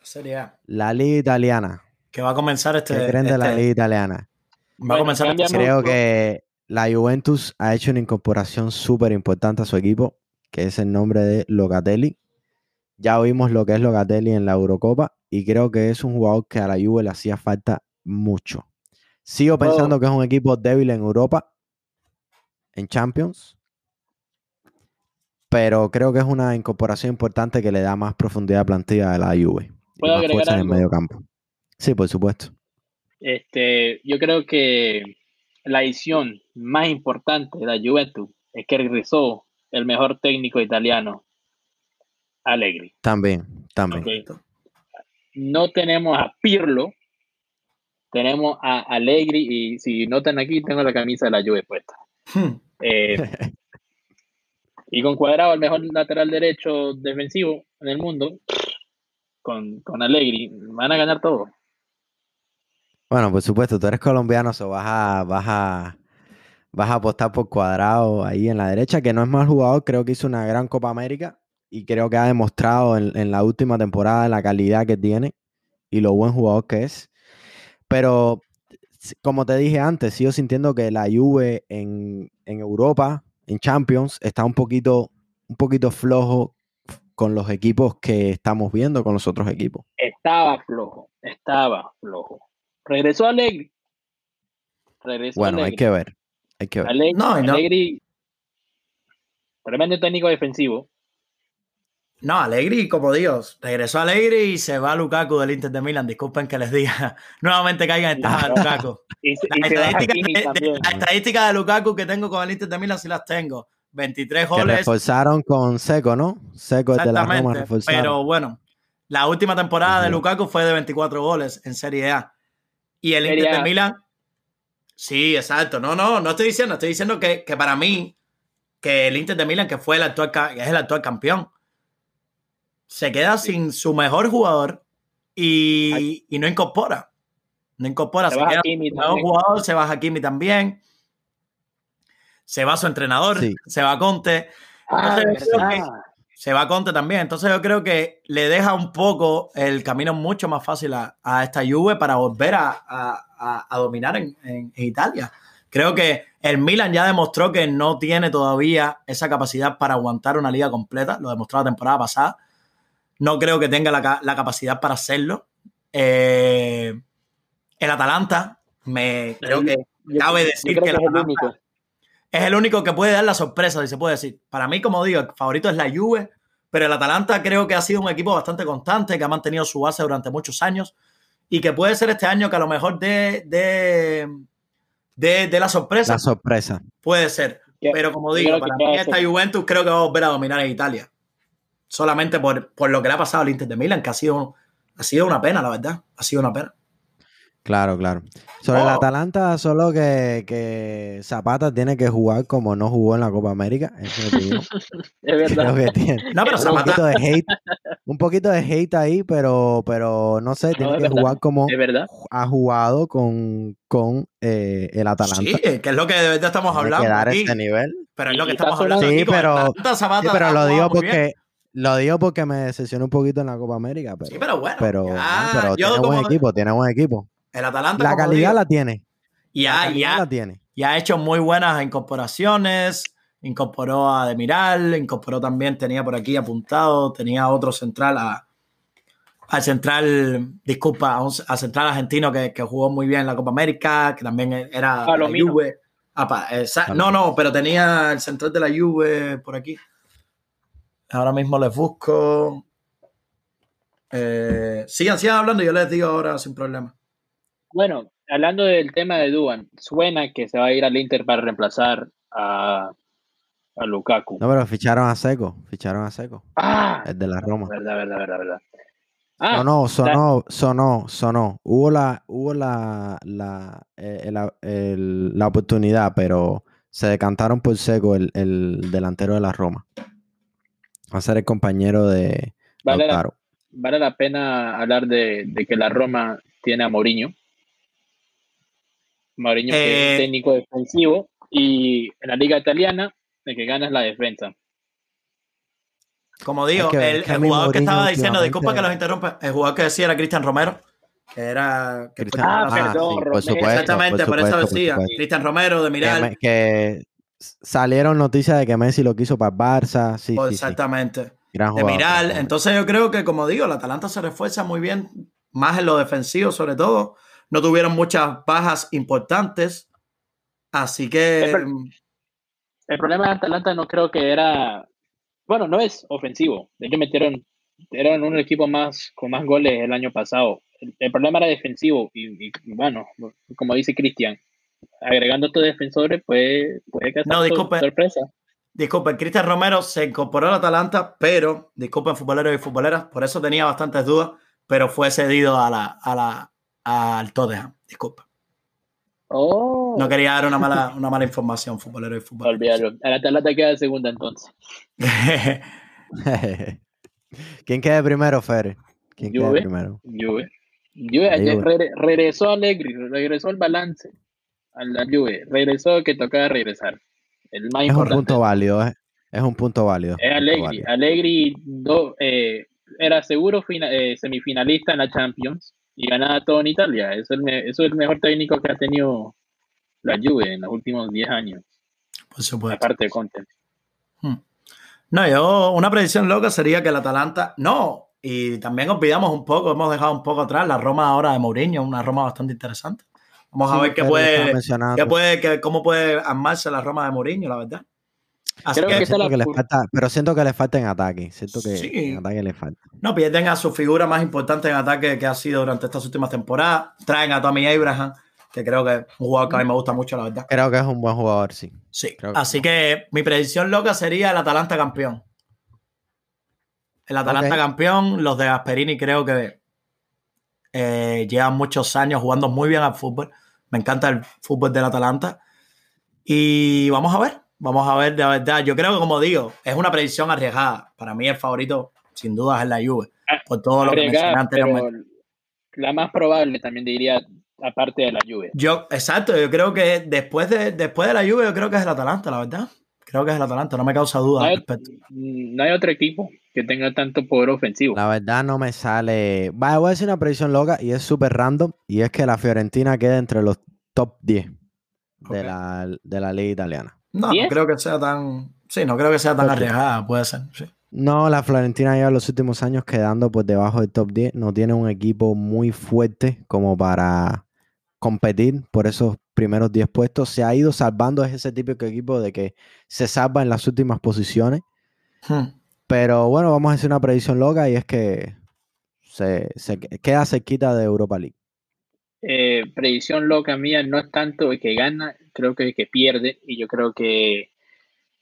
Sería. La liga italiana. Que va a comenzar este. ¿Qué creen de la este liga italiana? Va a comenzar este Creo que la Juventus ha hecho una incorporación súper importante a su equipo que es el nombre de Locatelli. Ya oímos lo que es Locatelli en la Eurocopa y creo que es un jugador que a la Juve le hacía falta mucho. Sigo pensando que es un equipo débil en Europa, en Champions, pero creo que es una incorporación importante que le da más profundidad a plantilla de la Juve. ¿Puedo agregar en el medio campo. Sí, por supuesto. Este, yo creo que la edición más importante de la Juventus es que regresó el mejor técnico italiano, Allegri. También, también. No tenemos a Pirlo, tenemos a Allegri y si notan aquí tengo la camisa de la Juve puesta. Hmm. Eh, y con Cuadrado, el mejor lateral derecho defensivo en el mundo, con, con Allegri, van a ganar todo. Bueno, por supuesto, tú eres colombiano, o vas a, vas a vas a apostar por Cuadrado ahí en la derecha, que no es mal jugador, creo que hizo una gran Copa América y creo que ha demostrado en, la última temporada la calidad que tiene y lo buen jugador que es. Pero como te dije antes, sigo sintiendo que la Juve en, Europa, en Champions, está un poquito, un poquito flojo con los equipos que estamos viendo, con los otros equipos. Estaba flojo, estaba flojo. Regresó Alegre. Regresó bueno, hay que ver. Hay que ver. no, Allegri, tremendo técnico defensivo. No, Allegri, como Dios, regresó a Allegri y se va a Lukaku del Inter de Milan. Disculpen que les diga. Nuevamente caigan en taja Lukaku. la, estadística, de Lukaku que tengo con el Inter de Milan sí las tengo. 23 goles. Que reforzaron con Seco, ¿no? Seco es de la Roma Pero bueno, la última temporada de Lukaku fue de 24 goles en Serie A. Y el Inter de Milan Sí, exacto. No, no, no estoy diciendo, estoy diciendo que, para mí, que el Inter de Milan, que fue el actual, es el actual campeón, se queda sin su mejor jugador y, no incorpora. No incorpora. Se, queda sin su mejor jugador, se va Hakimi también. Se va su entrenador, se va Conte. Ah, se va Conte también. Entonces yo creo que le deja un poco el camino mucho más fácil a, esta Juve para volver a, dominar en, Italia. Creo que el Milan ya demostró que no tiene todavía esa capacidad para aguantar una liga completa. Lo demostró la temporada pasada. No creo que tenga la, capacidad para hacerlo. Eh, el Atalanta, me creo que cabe decir que, el Atalanta es el único que puede dar la sorpresa, si se puede decir. Para mí, como digo, el favorito es la Juve, pero el Atalanta creo que ha sido un equipo bastante constante, que ha mantenido su base durante muchos años y que puede ser este año que a lo mejor de, de, de, la sorpresa. La sorpresa. Puede ser. Pero como digo, para mí esta Juventus creo que va a volver a dominar en Italia. Solamente por, por lo que le ha pasado al Inter de Milan, que ha sido, ha sido una pena, la verdad. Ha sido una pena. Claro, claro. Sobre el Atalanta, solo que, Zapata tiene que jugar como no jugó en la Copa América. es verdad. no, pero un poquito de hate, un poquito de hate ahí, pero, pero no sé, tiene que jugar como ha jugado con, con eh, el Atalanta. Sí, que es lo que de verdad estamos hablando. Que dar ese nivel. Pero es lo que estamos hablando. Sí, pero, sí, pero lo digo porque lo digo porque me decepcionó un poquito en la Copa América. Pero, sí, pero bueno. Pero, tiene buen equipo, tiene buen equipo. El Atalanta. La calidad la tiene. Y ha, la tiene. y ha hecho muy buenas incorporaciones. Incorporó a Demiral, incorporó también, tenía por aquí apuntado, tenía otro central, a, al central, disculpa, a, central argentino que, jugó muy bien en la Copa América, que también era a la Juve. no, no, pero tenía el central de la Juve por aquí. Ahora mismo les busco. Eh, sigan, sigan hablando, yo les digo ahora sin problema. Bueno, hablando del tema de Duan, suena que se va a ir al Inter para reemplazar a, a Lukaku. No, pero ficharon a Seco, ficharon a Seco. Ah, es de la Roma. Verdad, verdad, verdad, verdad. Ah, no, sonó, sonó, sonó. Hubo la, hubo la, la, eh, la oportunidad, pero se decantaron por Seco, el, el delantero de la Roma. Va a ser el compañero de vale La, vale la pena hablar de, de, que la Roma tiene a Mourinho. Mourinho que es eh, técnico defensivo y en la liga italiana el que gana es la defensa. Como digo, el, jugador que estaba diciendo, disculpa que los interrumpa, el jugador que decía era Cristian Romero, que era... ah, perdón, por supuesto, Exactamente, por, eso decía, Cristian Romero de Miral. Que, salieron noticias de que Messi lo quiso para Barça. Sí, exactamente. de Miral. Entonces yo creo que, como digo, el Atalanta se refuerza muy bien, más en lo defensivo sobre todo. No tuvieron muchas bajas importantes. Así que... El, problema de Atalanta no creo que era... Bueno, no es ofensivo. De hecho, metieron... Eran un equipo más con más goles el año pasado. El, problema era defensivo. Y, y bueno, como dice Cristian, agregando tus defensores, puede, puede que no, disculpe, sorpresa. Disculpen, Cristian Romero se incorporó al Atalanta, pero, disculpen futboleros y futboleras, por eso tenía bastantes dudas, pero fue cedido a la, a la, al Tottenham, disculpa. Oh. No quería dar una mala, una mala información, futbolero y futboleros. Olvídalo. Al Atalanta queda de segunda entonces. ¿Quién queda primero, Fere? ¿Quién queda primero? Juve. Juve, regresó Allegri, regresó el balance a la Juve. Regresó que tocaba regresar. El más es un punto válido, es, es un punto válido. Es Allegri. Allegri eh, era seguro eh, semifinalista en la Champions y ganaba todo en Italia. Eso es, el, eso es el mejor técnico que ha tenido la Juve en los últimos 10 años. Por supuesto. Aparte de Conte. Hmm. No, yo, una predicción loca sería que el Atalanta. No, y también olvidamos un poco, hemos dejado un poco atrás la Roma ahora de Mourinho, una Roma bastante interesante. Vamos a ver qué puede, qué puede cómo puede armarse la Roma de Mourinho, la verdad. pero siento que le falta en ataque. Siento que en ataque le falta. No, pierden a su figura más importante en ataque que ha sido durante estas últimas temporadas. Traen a Tommy Abraham, que creo que es un jugador que a mí me gusta mucho, la verdad. Creo que es un buen jugador, sí. Sí. Así que mi predicción loca sería el Atalanta campeón. El Atalanta campeón, los de Gasperini creo que eh, llevan muchos años jugando muy bien al fútbol. Me encanta el fútbol del Atalanta. Y vamos a ver, vamos a ver de verdad. Yo creo que, como digo, es una predicción arriesgada. Para mí el favorito, sin duda, es la Juve. Por todo lo que mencioné anteriormente. La más probable también diría, aparte de la Juve. Yo, exacto, yo creo que después de, después de la Juve, yo creo que es el Atalanta, la verdad. Creo que es el Atalanta, no me causa duda no hay, al respecto. No hay otro equipo que tenga tanto poder ofensivo. La verdad no me sale. Va, voy a decir una predicción loca y es súper random. Y es que la Fiorentina quede entre los top 10 de, la, de la liga italiana. No, no creo que sea tan. Sí, no creo que sea tan arriesgada, puede ser. Sí. No, la Florentina lleva los últimos años quedando por debajo del top 10. No tiene un equipo muy fuerte como para competir por esos primeros 10 puestos. Se ha ido salvando es ese típico equipo de que se salva en las últimas posiciones. Hmm. Pero bueno, vamos a hacer una predicción loca y es que se, se queda cerquita de Europa League. Eh, predicción loca mía no es tanto el que gana, creo que el que pierde y yo creo que,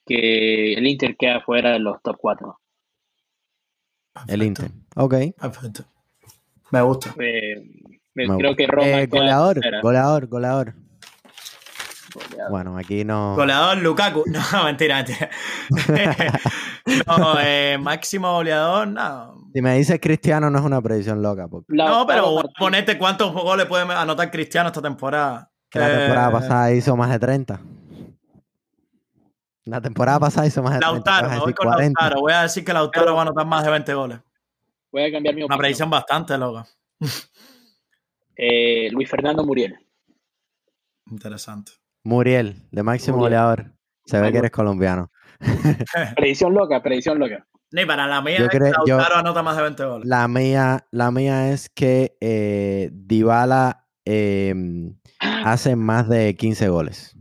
que el Inter queda fuera de los top 4. El Inter, ok. Perfecto. Me gusta. Eh, creo que Roma. Eh, goleador, goleador, goleador. Bueno, aquí no. Goleador Lukaku. No, mentira, mentira. no, eh, máximo goleador, no. Si me dices Cristiano, no es una predicción loca. no, pero ponete cuántos goles puede anotar Cristiano esta temporada. Que la temporada pasada hizo más de 30. La temporada pasada hizo más de 30. Lautaro, voy con Lautaro. Voy a decir que Lautaro va a anotar más de 20 goles. Voy a cambiar mi opinión. Una predicción bastante loca. Eh, Luis Fernando Muriel. Interesante. Muriel, de máximo goleador. Se ve que eres colombiano. predicción loca, predicción loca. Ni para la mía, yo anota más de 20 goles. La mía, la mía es que eh, Dybala em, hace más de 15 goles.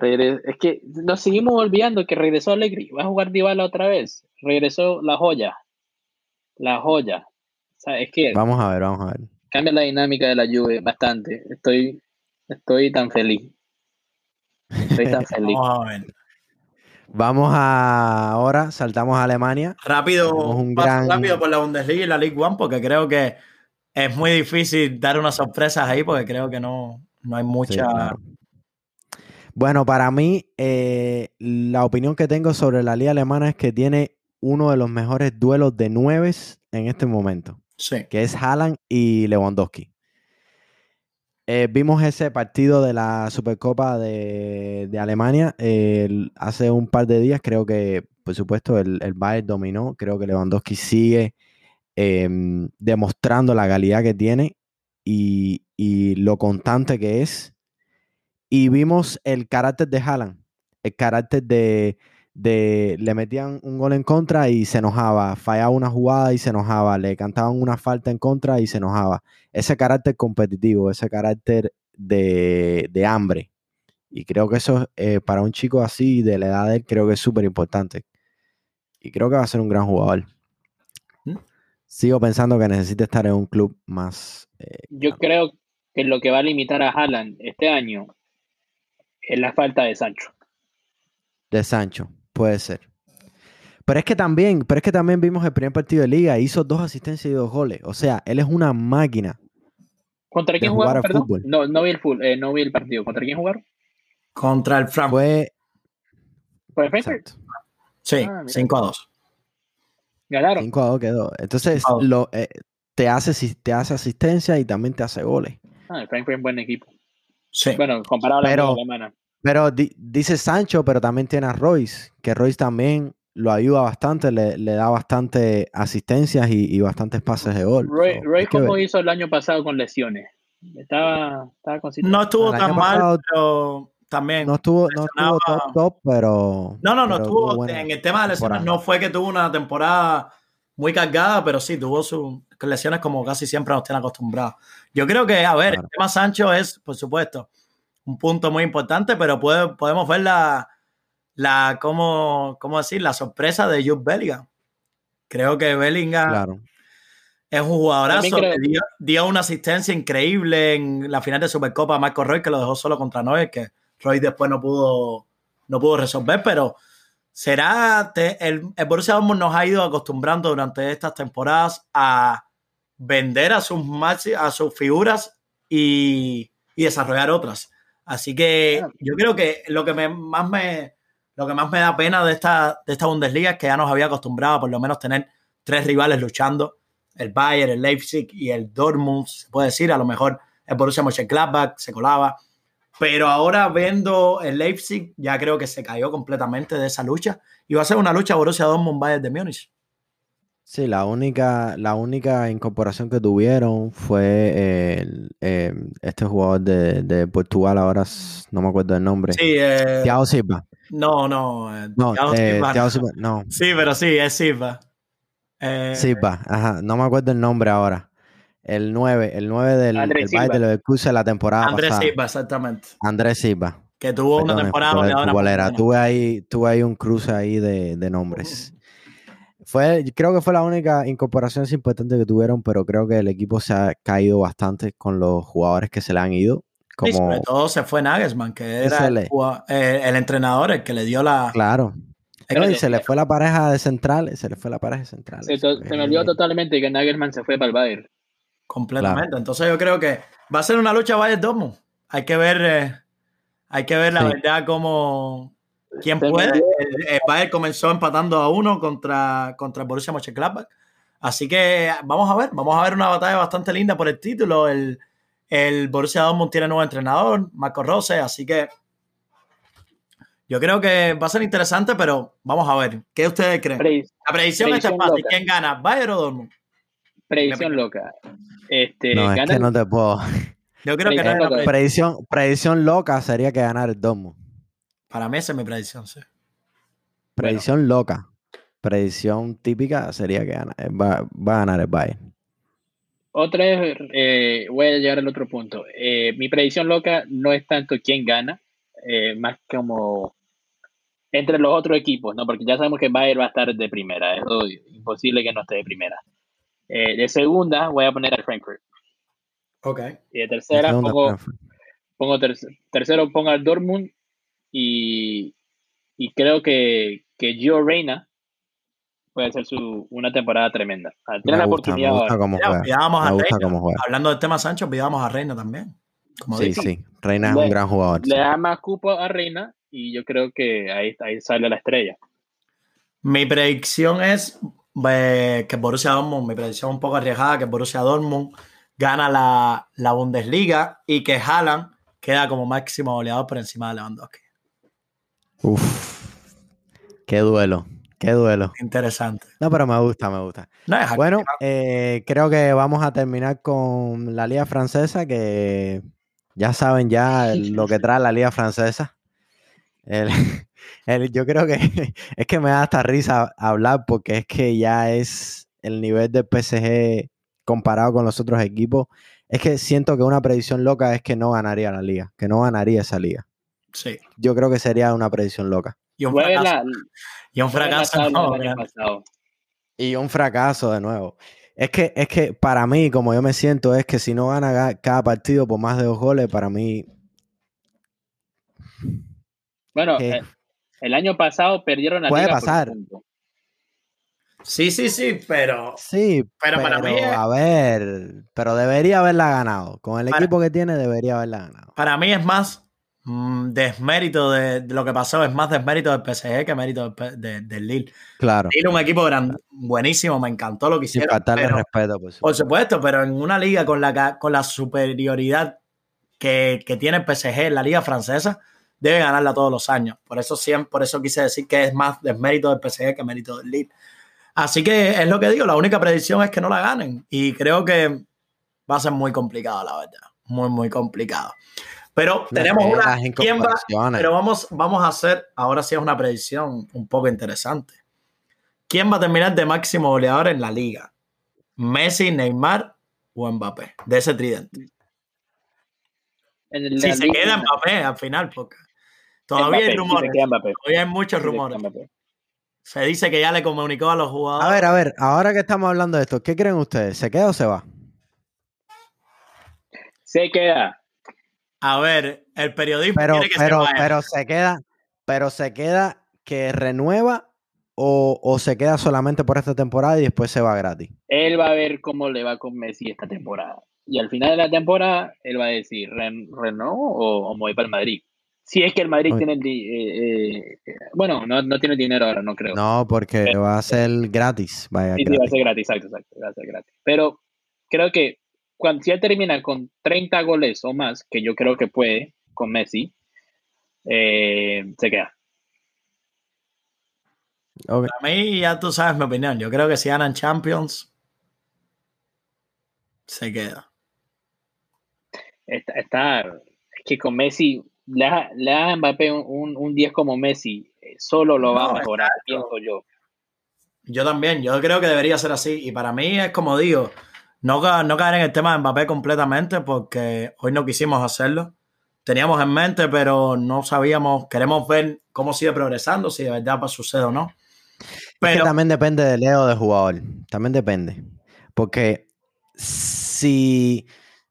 es que nos seguimos olvidando que regresó Allegri. Va a jugar Dybala otra vez. Regresó la joya. La joya. que vamos a ver, vamos a ver. Cambia la dinámica de la lluvia bastante. Estoy, estoy tan feliz. Estoy tan feliz. Vamos a ver. Vamos a ahora, saltamos a Alemania. Rápido, un rápido por la Bundesliga y la League One, porque creo que es muy difícil dar unas sorpresas ahí, porque creo que no, no hay mucha. Bueno, para mí, eh, la opinión que tengo sobre la Liga Alemana es que tiene uno de los mejores duelos de nueves en este momento. Que es Haaland y Lewandowski. Eh, vimos ese partido de la Supercopa de, Alemania hace un par de días. Creo que, por supuesto, el, el Bayern dominó. Creo que Lewandowski sigue em, demostrando la calidad que tiene y, lo constante que es. Y vimos el carácter de Haaland, el carácter de, de le metían un gol en contra y se enojaba, fallaba una jugada y se enojaba, le cantaban una falta en contra y se enojaba. Ese carácter competitivo, ese carácter de, hambre. Y creo que eso eh, para un chico así de la edad de él, creo que es súper importante. Y creo que va a ser un gran jugador. ¿Mm? Sigo pensando que necesita estar en un club más. Eh, Yo creo que lo que va a limitar a Haaland este año es la falta de Sancho. De Sancho. Puede ser. Pero es que también, pero es que también vimos el primer partido de liga, hizo dos asistencias y dos goles. O sea, él es una máquina. ¿Contra quién jugaron? No, no vi el full, eh, no vi el partido. ¿Contra quién jugaron? Contra el Frankfurt. Fue. ¿Fue el Frankfurt? Sí, 5 ah, a 2. Ganaron. 5 a 2 quedó. Entonces, lo, eh, te, hace, te hace asistencia y también te hace goles. Ah, el Frankfurt es un buen equipo. Sí. Bueno, comparado a la semana. Pero dice Sancho, pero también tiene a Royce, que Royce también lo ayuda bastante, le, da bastante asistencias y, bastantes pases de gol. Royce, ¿cómo hizo el año pasado con lesiones? Estaba, estaba No estuvo tan mal, pero también. No estuvo, no estuvo top, top, pero. No, no, no estuvo. en el tema de lesiones, no fue que tuvo una temporada muy cargada, pero sí tuvo sus lesiones como casi siempre nos tienen acostumbrados. Yo creo que, a ver, el tema Sancho es, por supuesto, un punto muy importante, pero podemos ver la, la ¿cómo, ¿cómo, decir? La sorpresa de Jude Bellingham. Creo que Bellingham es un jugadorazo. dio, una asistencia increíble en la final de Supercopa a Marco Roy, que lo dejó solo contra Noé, que Roy después no pudo, no pudo resolver, pero será el, el Borussia Dortmund nos ha ido acostumbrando durante estas temporadas a vender a sus a sus figuras y, y desarrollar otras. Así que yo creo que lo que más me lo que más me da pena de esta, de esta Bundesliga es que ya nos había acostumbrado a por lo menos tener tres rivales luchando, el Bayern, el Leipzig y el Dortmund, se puede decir, a lo mejor el Borussia Mönchengladbach se colaba, pero ahora viendo el Leipzig ya creo que se cayó completamente de esa lucha y va a ser una lucha Borussia Dortmund Bayern de Múnich. Sí, la única, la única incorporación que tuvieron fue este jugador de, Portugal, ahora no me acuerdo el nombre. Sí, eh, Thiago Silva. No, no. Eh, no, Thiago, eh, Silva, no. Sí, pero sí, es Silva. Eh, Silva, ajá, no me acuerdo el nombre ahora. El 9, el 9 del, del Bayern de Leverkusen la temporada Andrés Silva, exactamente. Andrés Silva. Que tuvo una temporada Tuve ahí, tuve ahí un cruce ahí de, de nombres. Fue, creo que fue la única incorporación importante que tuvieron, pero creo que el equipo se ha caído bastante con los jugadores que se le han ido. Como... sobre todo se fue Nagelsmann, que era el, eh, el, entrenador, el que le dio la. Claro. se le fue la pareja de centrales, se le fue la pareja de centrales. Se, me olvidó totalmente que Nagelsmann se fue para el Bayern. Completamente. Entonces yo creo que va a ser una lucha Bayern Dortmund. Hay que ver, eh, hay que ver la verdad cómo quién puede. El, Bayern comenzó empatando a uno contra, contra Borussia Mönchengladbach. Así que vamos a ver, vamos a ver una batalla bastante linda por el título. El, el Borussia Dortmund tiene nuevo entrenador, Marco Rose, así que yo creo que va a ser interesante, pero vamos a ver. ¿Qué ustedes creen? la predicción es fácil. ¿Quién gana? ¿Bayern o Dortmund? Predicción loca. Este, no, es que no te puedo. Yo creo que no predicción, predicción loca sería que ganar el Domo. Para mí esa es mi predicción, sí. Predicción loca. Predicción típica sería que va, a ganar el Bayern. Otra vez, eh, voy a llegar al otro punto. Eh, mi predicción loca no es tanto quién gana, eh, más como entre los otros equipos, ¿no? Porque ya sabemos que Bayern va a estar de primera, es imposible que no esté de primera. Eh, de segunda voy a poner al Frankfurt. Ok. Y de tercera pongo, pongo tercero pongo al Dortmund y, y creo que, que Gio Reina puede ser su, una temporada tremenda. Tiene la oportunidad. Hablando del tema Sancho, pidamos a Reina también. sí, sí. Reina es un gran jugador. Le da más cupo a Reina y yo creo que ahí, ahí sale la estrella. Mi predicción es que Borussia Dortmund, mi predicción un poco arriesgada, que Borussia Dortmund gana la, la Bundesliga y que Haaland queda como máximo goleador por encima de Lewandowski. Uf, qué duelo, qué duelo. Interesante. No, pero me gusta, me gusta. bueno, eh, creo que vamos a terminar con la Liga Francesa, que ya saben ya lo que trae la Liga Francesa. El, yo creo que es que me da hasta risa hablar porque es que ya es el nivel del PSG comparado con los otros equipos. Es que siento que una predicción loca es que no ganaría la liga, que no ganaría esa liga. Sí. Yo creo que sería una predicción loca. Y un fracaso. y un fracaso. y un fracaso de nuevo. Es que, es que para mí, como yo me siento, es que si no gana cada partido por más de dos goles, para mí. Bueno, eh, el año pasado perdieron la Puede pasar. Sí, sí, sí, pero. Sí, pero, para mí. A ver, pero debería haberla ganado. Con el equipo que tiene, debería haberla ganado. Para mí es más desmérito de, lo que pasó, es más desmérito del PSG que mérito del Lille. Claro. Lille un equipo buenísimo, me encantó lo que hicieron. faltarle respeto, pues. Por supuesto, pero en una liga con la, con la superioridad que, que tiene el PSG en la liga francesa debe ganarla todos los años. Por eso, siempre, por eso quise decir que es más desmérito del PSG que mérito del Lille. Así que es lo que digo, la única predicción es que no la ganen. Y creo que va a ser muy complicado, la verdad. Muy, muy complicado. Pero tenemos una. ¿quién va? Pero vamos, vamos a hacer, ahora sí es una predicción un poco interesante. ¿Quién va a terminar de máximo goleador en la liga? ¿Messi, Neymar o Mbappé? De ese tridente. Si se queda Mbappé al final, porque Todavía hay rumores. Todavía hay muchos rumores. Se dice que ya le comunicó a los jugadores. A ver, a ver, ahora que estamos hablando de esto, ¿qué creen ustedes? ¿Se queda o se va? Se queda. A ver, el periodismo pero, quiere que pero, se Pero se queda, pero se queda que renueva o, o, se queda solamente por esta temporada y después se va gratis. Él va a ver cómo le va con Messi esta temporada. Y al final de la temporada, él va a decir, ¿Renault o, o me voy para el Madrid? Si es que el Madrid tiene eh, eh, bueno, no, no, tiene dinero ahora, no creo. No, porque va a ser gratis. Vaya sí, sí, va a ser gratis, exacto, exacto, va a ser gratis. Pero creo que cuando si él termina con 30 goles o más, que yo creo que puede con Messi, eh, se queda. Okay. A mí ya tú sabes mi opinión. Yo creo que si ganan Champions, se queda. Está, está es que con Messi le da, a Mbappé un, un, 10 como Messi, eh, solo lo va a mejorar, pienso yo. Yo también, yo creo que debería ser así. Y para mí es como digo, no, no caer en el tema de Mbappé completamente porque hoy no quisimos hacerlo. Teníamos en mente, pero no sabíamos, queremos ver cómo sigue progresando, si de verdad sucede o no. Pero también depende del ego del jugador, también depende. Porque si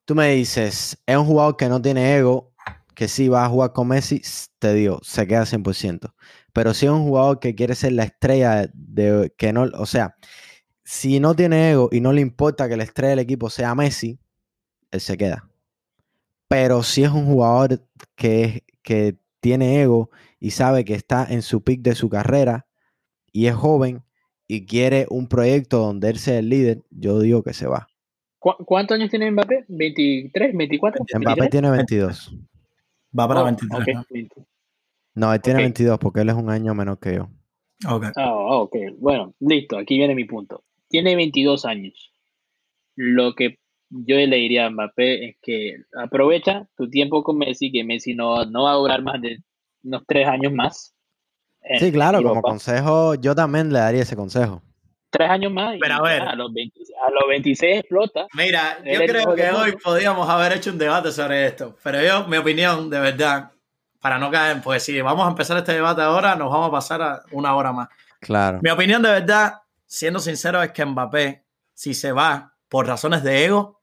tú me dices, es un jugador que no tiene ego, que sí va a jugar con Messi, te digo, se queda 100%. Pero si es un jugador que quiere ser la estrella de que no, o sea, si no tiene ego y no le importa que la estrella del equipo sea Messi, él se queda. Pero si es un jugador que, que tiene ego y sabe que está en su pick de su carrera y es joven y quiere un proyecto donde él sea el líder, yo digo que se va. ¿Cuántos años tiene Mbappé? ¿23? ¿24? Mbappé tiene 22. Va para 23. ¿no? él tiene 22 porque él es un año menos que yo. Ok. Ah, ok, bueno, listo, aquí viene mi punto tiene 22 años. Lo que yo le diría a Mbappé es que aprovecha tu tiempo con Messi, que Messi no, no va a durar más de unos tres años más. Sí, claro, como consejo, yo también le daría ese consejo. Tres años más y a, los 26 explota. Mira, yo creo que hoy podríamos haber hecho un debate sobre esto, pero yo, mi opinión, de verdad, para no caer, pues si vamos a empezar este debate ahora, nos vamos a pasar a una hora más. Claro. Mi opinión, de verdad, siendo sincero, es que Mbappé, si se va por razones de ego,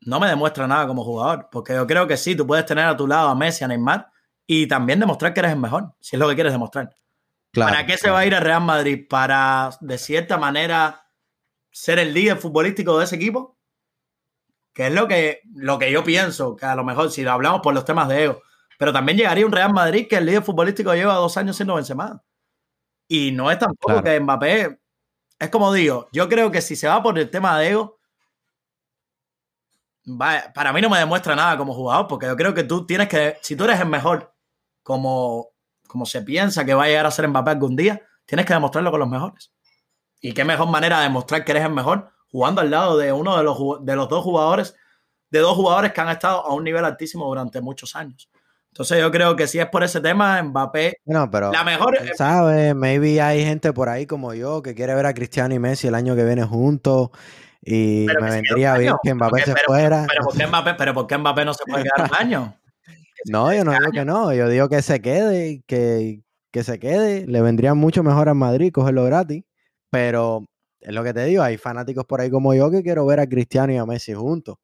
no me demuestra nada como jugador. Porque yo creo que sí, tú puedes tener a tu lado a Messi, a Neymar y también demostrar que eres el mejor, si es lo que quieres demostrar. ¿Para qué se va a ir al Real Madrid? ¿Para, de cierta manera, ser el líder futbolístico de ese equipo? Que es lo que, lo que yo pienso, que a lo mejor si lo hablamos por los temas de ego. Pero también llegaría un Real Madrid que el líder futbolístico lleva dos años siendo Benzema. Y no es tampoco que Mbappé, es como digo, yo creo que si se va por el tema de ego, para mí no me demuestra nada como jugador, porque yo creo que tú tienes que, si tú eres el mejor, como, como se piensa que va a llegar a ser Mbappé algún día, tienes que demostrarlo con los mejores. Y qué mejor manera de demostrar que eres el mejor jugando al lado de uno de los, de los dos jugadores, de dos jugadores que han estado a un nivel altísimo durante muchos años. Entonces yo creo que si es por ese tema, Mbappé, no, pero, la mejor... ¿Sabes? Maybe hay gente por ahí como yo que quiere ver a Cristiano y Messi el año que viene juntos y me vendría bien que Mbappé se fuera. Pero ¿por, qué Mbappé, pero ¿por qué Mbappé no se puede quedar un año? no, yo no digo que no, yo digo que se quede, que, que se quede, le vendría mucho mejor a Madrid cogerlo gratis, pero es lo que te digo, hay fanáticos por ahí como yo que quiero ver a Cristiano y a Messi juntos.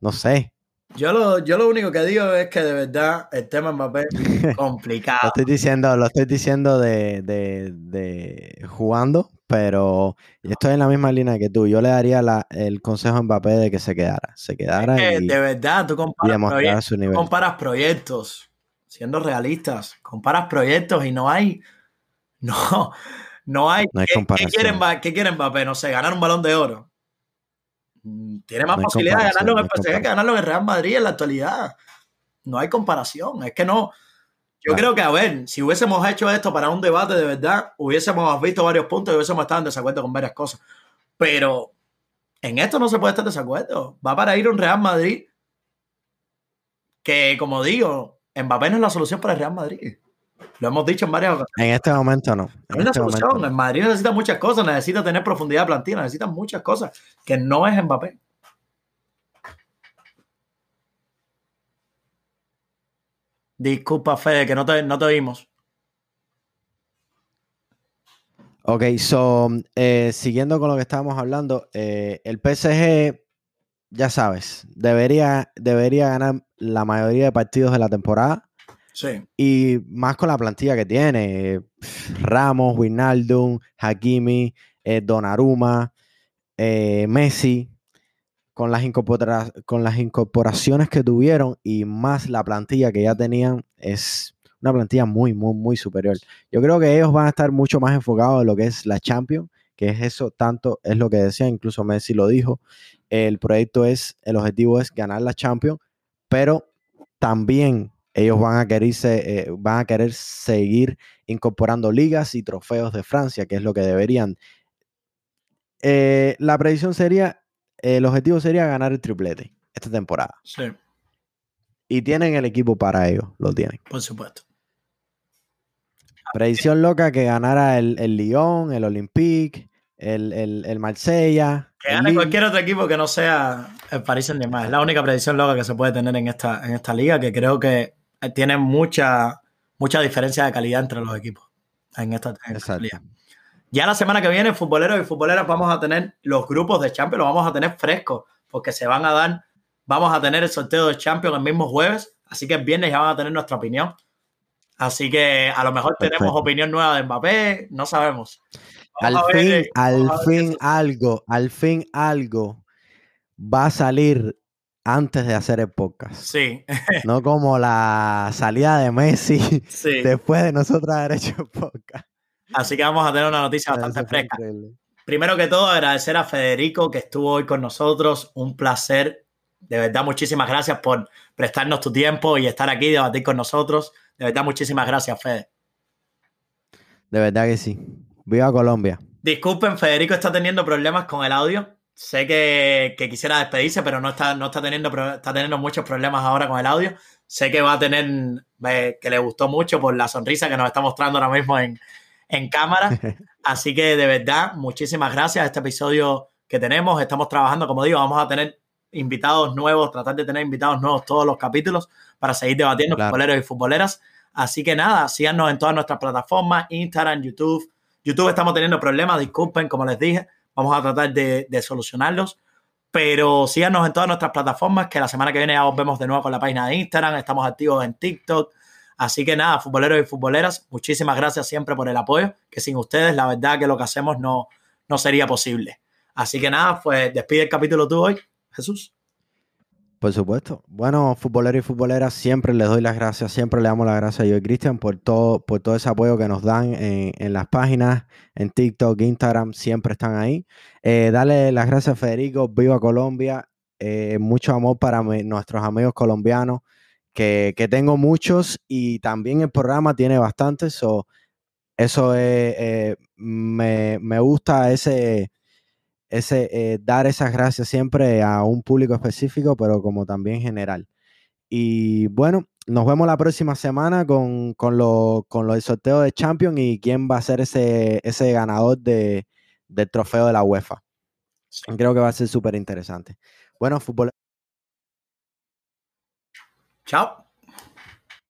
No sé, yo lo, yo lo único que digo es que de verdad el tema Mbappé es complicado. lo estoy diciendo, lo estoy diciendo de, de, de, jugando, pero estoy en la misma línea que tú. Yo le daría la, el consejo a Mbappé de que se quedara. Se quedara. y, de verdad, tú comparas, proyectos, comparas proyectos, siendo realistas, comparas proyectos y no hay. No, no hay. No hay ¿Qué, ¿qué, quieren, ¿Qué quieren Mbappé? No sé, ganar un balón de oro tiene más posibilidad de ganarlo en el PSG que ganarlo en el Real Madrid en la actualidad. No hay comparación. Es que no. Yo creo que, a ver, si hubiésemos hecho esto para un debate de verdad, hubiésemos visto varios puntos y hubiésemos estado en desacuerdo con varias cosas. Pero en esto no se puede estar en desacuerdo. Va para ir un Real Madrid que, como digo, Mbappé no es la solución para el Real Madrid. Lo hemos dicho en varias ocasiones. En este momento no. En es este solución. En Madrid necesita muchas cosas, necesita tener profundidad de plantilla, necesita muchas cosas que no es Mbappé. Disculpa, Fede, que no te, no te oímos. Ok, so, eh, siguiendo con lo que estábamos hablando, eh, el PSG, ya sabes, debería, debería ganar la mayoría de partidos de la temporada y más con la plantilla que tiene. Ramos, Winaldum, Hakimi, eh, Donnarumma, eh, Messi, con las, con las incorporaciones que tuvieron y más la plantilla que ya tenían, es una plantilla muy, muy, muy superior. Yo creo que ellos van a estar mucho más enfocados en lo que es la Champions, que es eso, tanto es lo que decía, incluso Messi lo dijo. El proyecto es, el objetivo es ganar la Champions, pero también ellos van a, quererse, eh, van a querer seguir incorporando ligas y trofeos de Francia, que es lo que deberían. Eh, la predicción sería, el objetivo sería ganar el triplete esta temporada. Sí. Y tienen el equipo para ello, lo tienen. Por supuesto. Predicción loca que ganara el, el Lyon, el Olympique, el, el, Marsella. Que gane cualquier otro equipo que no sea el Paris Saint Germain. Es la única predicción loca que se puede tener en esta, en esta liga, que creo que tiene mucha, mucha diferencia de calidad entre los equipos en esta, liga. Ya la semana que viene, futboleros y futboleras, vamos a tener los grupos de Champions, los vamos a tener frescos, porque se van a dar, vamos a tener el sorteo de Champions el mismo jueves, así que el viernes ya van a tener nuestra opinión. Así que a lo mejor tenemos opinión nueva de Mbappé, no sabemos. al fin, al fin algo, al fin algo va a salir antes de hacer el podcast. Sí. no como la salida de Messi después de nosotros haber hecho el podcast. Así que vamos a tener una noticia bastante fresca. Primero que todo, agradecer a Federico que estuvo hoy con nosotros. Un placer. De verdad, muchísimas gracias por prestarnos tu tiempo y estar aquí y debatir con nosotros. De verdad, muchísimas gracias, Fede. De verdad que sí. Viva Colombia. Disculpen, Federico está teniendo problemas con el audio. Sé que, quisiera despedirse, pero no está, no está teniendo, está teniendo muchos problemas ahora con el audio. Sé que va a tener, que le gustó mucho por la sonrisa que nos está mostrando ahora mismo en, en cámara. Así que de verdad, muchísimas gracias a este episodio que tenemos. Estamos trabajando, como digo, vamos a tener invitados nuevos, tratar de tener invitados nuevos todos los capítulos para seguir debatiendo futboleros y futboleras. Así que nada, síganos en todas nuestras plataformas, Instagram, YouTube. YouTube estamos teniendo problemas, disculpen, como les dije, vamos a tratar de, de solucionarlos. Pero síganos en todas nuestras plataformas, que la semana que viene ya os vemos de nuevo con la página de Instagram, estamos activos en TikTok. Así que nada, futboleros y futboleras, muchísimas gracias siempre por el apoyo, que sin ustedes la verdad que lo que hacemos no, no sería posible. Así que nada, pues despide el capítulo tú hoy, Jesús. Por supuesto. Bueno, futboleros y futboleras, siempre les doy las gracias, siempre le damos las gracias a yo y Cristian por todo, por todo ese apoyo que nos dan en, las páginas, en TikTok, Instagram, siempre están ahí. Eh, dale las gracias a Federico, viva Colombia, eh, mucho amor para nuestros amigos colombianos, que, tengo muchos y también el programa tiene bastantes, eso eh, me, me gusta ese ese, eh, dar esas gracias siempre a un público específico, pero como también general. Y bueno, nos vemos la próxima semana con, con, lo, con del sorteo de Champions y quién va a ser ese, ese ganador de, del trofeo de la UEFA. Creo que va a ser súper interesante. Bueno, fútbol. Chao.